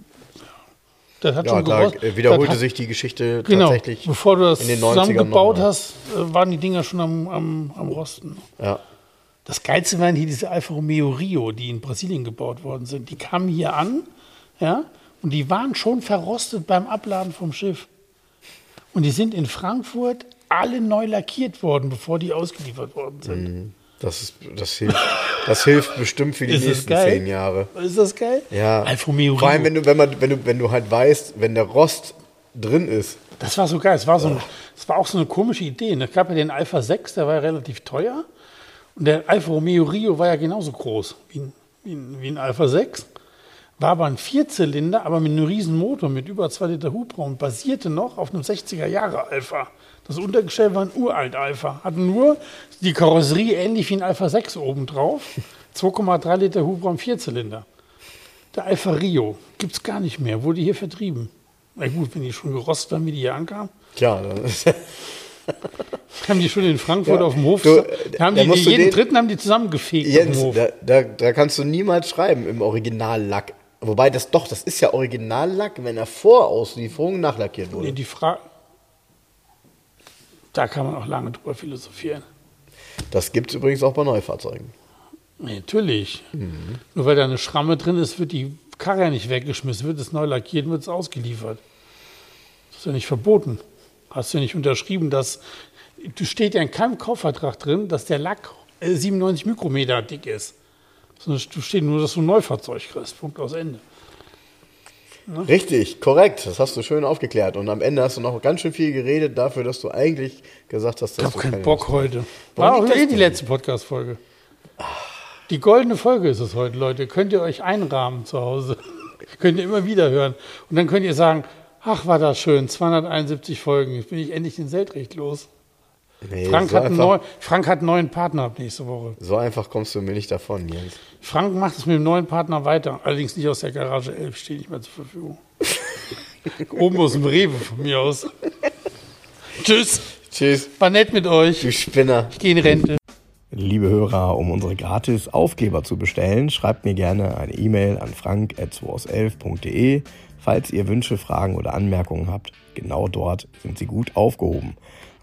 das hat Ja, schon da wiederholte hat- sich die Geschichte Genau, tatsächlich. bevor du das in den 90ern zusammengebaut hast, äh, waren die Dinger schon am, am, am Rosten. Ja. Das Geilste waren hier diese Alfa Romeo Rio, die in Brasilien gebaut worden sind. Die kamen hier an, ja, und die waren schon verrostet beim Abladen vom Schiff. Und die sind in Frankfurt alle neu lackiert worden, bevor die ausgeliefert worden sind. Das, ist, das, hilft, das hilft bestimmt für die Ist nächsten zehn Jahre. Ist das geil? Ja. Alfa Romeo Vor allem, wenn du, wenn, man, wenn, du, wenn du halt weißt, wenn der Rost drin ist. Das war so geil. Es war, so ein, es war auch so eine komische Idee. Es gab ja den Alpha 6, der war ja relativ teuer. Und der Alfa Romeo Rio war ja genauso groß wie ein, wie ein, wie ein Alpha 6. War aber ein Vierzylinder, aber mit einem riesen Motor mit über 2 Liter Hubraum. Basierte noch auf einem 60er Jahre Alpha. Das Untergestell war ein uralt Alpha. Hatte nur die Karosserie ähnlich wie ein Alpha 6 obendrauf. 2,3 Liter Hubraum, Vierzylinder. Der Alfa Rio gibt es gar nicht mehr, wurde hier vertrieben. Na gut, wenn die schon gerostet haben, wie die hier ankamen. Tja, dann ist, Haben die schon in Frankfurt Ja, auf dem Hof, du, da haben die, jeden den- dritten haben die zusammengefegt auf Jens, dem Hof. da, da, da kannst du niemals schreiben im Originallack. Wobei das doch, das ist ja Originallack, wenn er vor Auslieferung nachlackiert Nee, wurde. die Frage, da kann man auch lange drüber philosophieren. Das gibt es übrigens auch bei Neufahrzeugen. Nee, natürlich. Mhm. Nur weil da eine Schramme drin ist, wird die Karre ja nicht weggeschmissen, wird es neu lackiert, wird es ausgeliefert. Das ist ja nicht verboten. Hast du ja nicht unterschrieben, dass, du steht ja in keinem Kaufvertrag drin, dass der Lack äh, 97 Mikrometer dick ist. Sondern du steht nur, dass du ein Neufahrzeug kriegst. Punkt aus Ende. Richtig, korrekt. Das hast du schön aufgeklärt. Und am Ende hast du noch ganz schön viel geredet dafür, dass du eigentlich gesagt hast, dass Ich habe du keinen keine Bock Lust heute. War auch eh die letzte Podcast-Folge. Die goldene Folge ist es heute, Leute. Könnt ihr euch einrahmen zu Hause. könnt ihr immer wieder hören. Und dann könnt ihr sagen, ach, war das schön, 271 Folgen. Jetzt bin ich endlich den Seltrecht los. Nee, Frank, so, hat neu, Frank hat einen neuen Partner ab nächste Woche. so einfach kommst du mir nicht davon, Jens. Frank macht es mit dem neuen Partner weiter. Allerdings nicht aus der Garage 11, steht nicht mehr zur Verfügung. Oben aus dem Rewe von mir aus. Tschüss. Tschüss, War nett mit euch. du Spinner. Ich gehe in Rente. Liebe Hörer, um unsere gratis Aufkleber zu bestellen, schreibt mir gerne eine E-Mail an frank.2aus11.de. Falls ihr Wünsche, Fragen oder Anmerkungen habt, genau dort sind sie gut aufgehoben.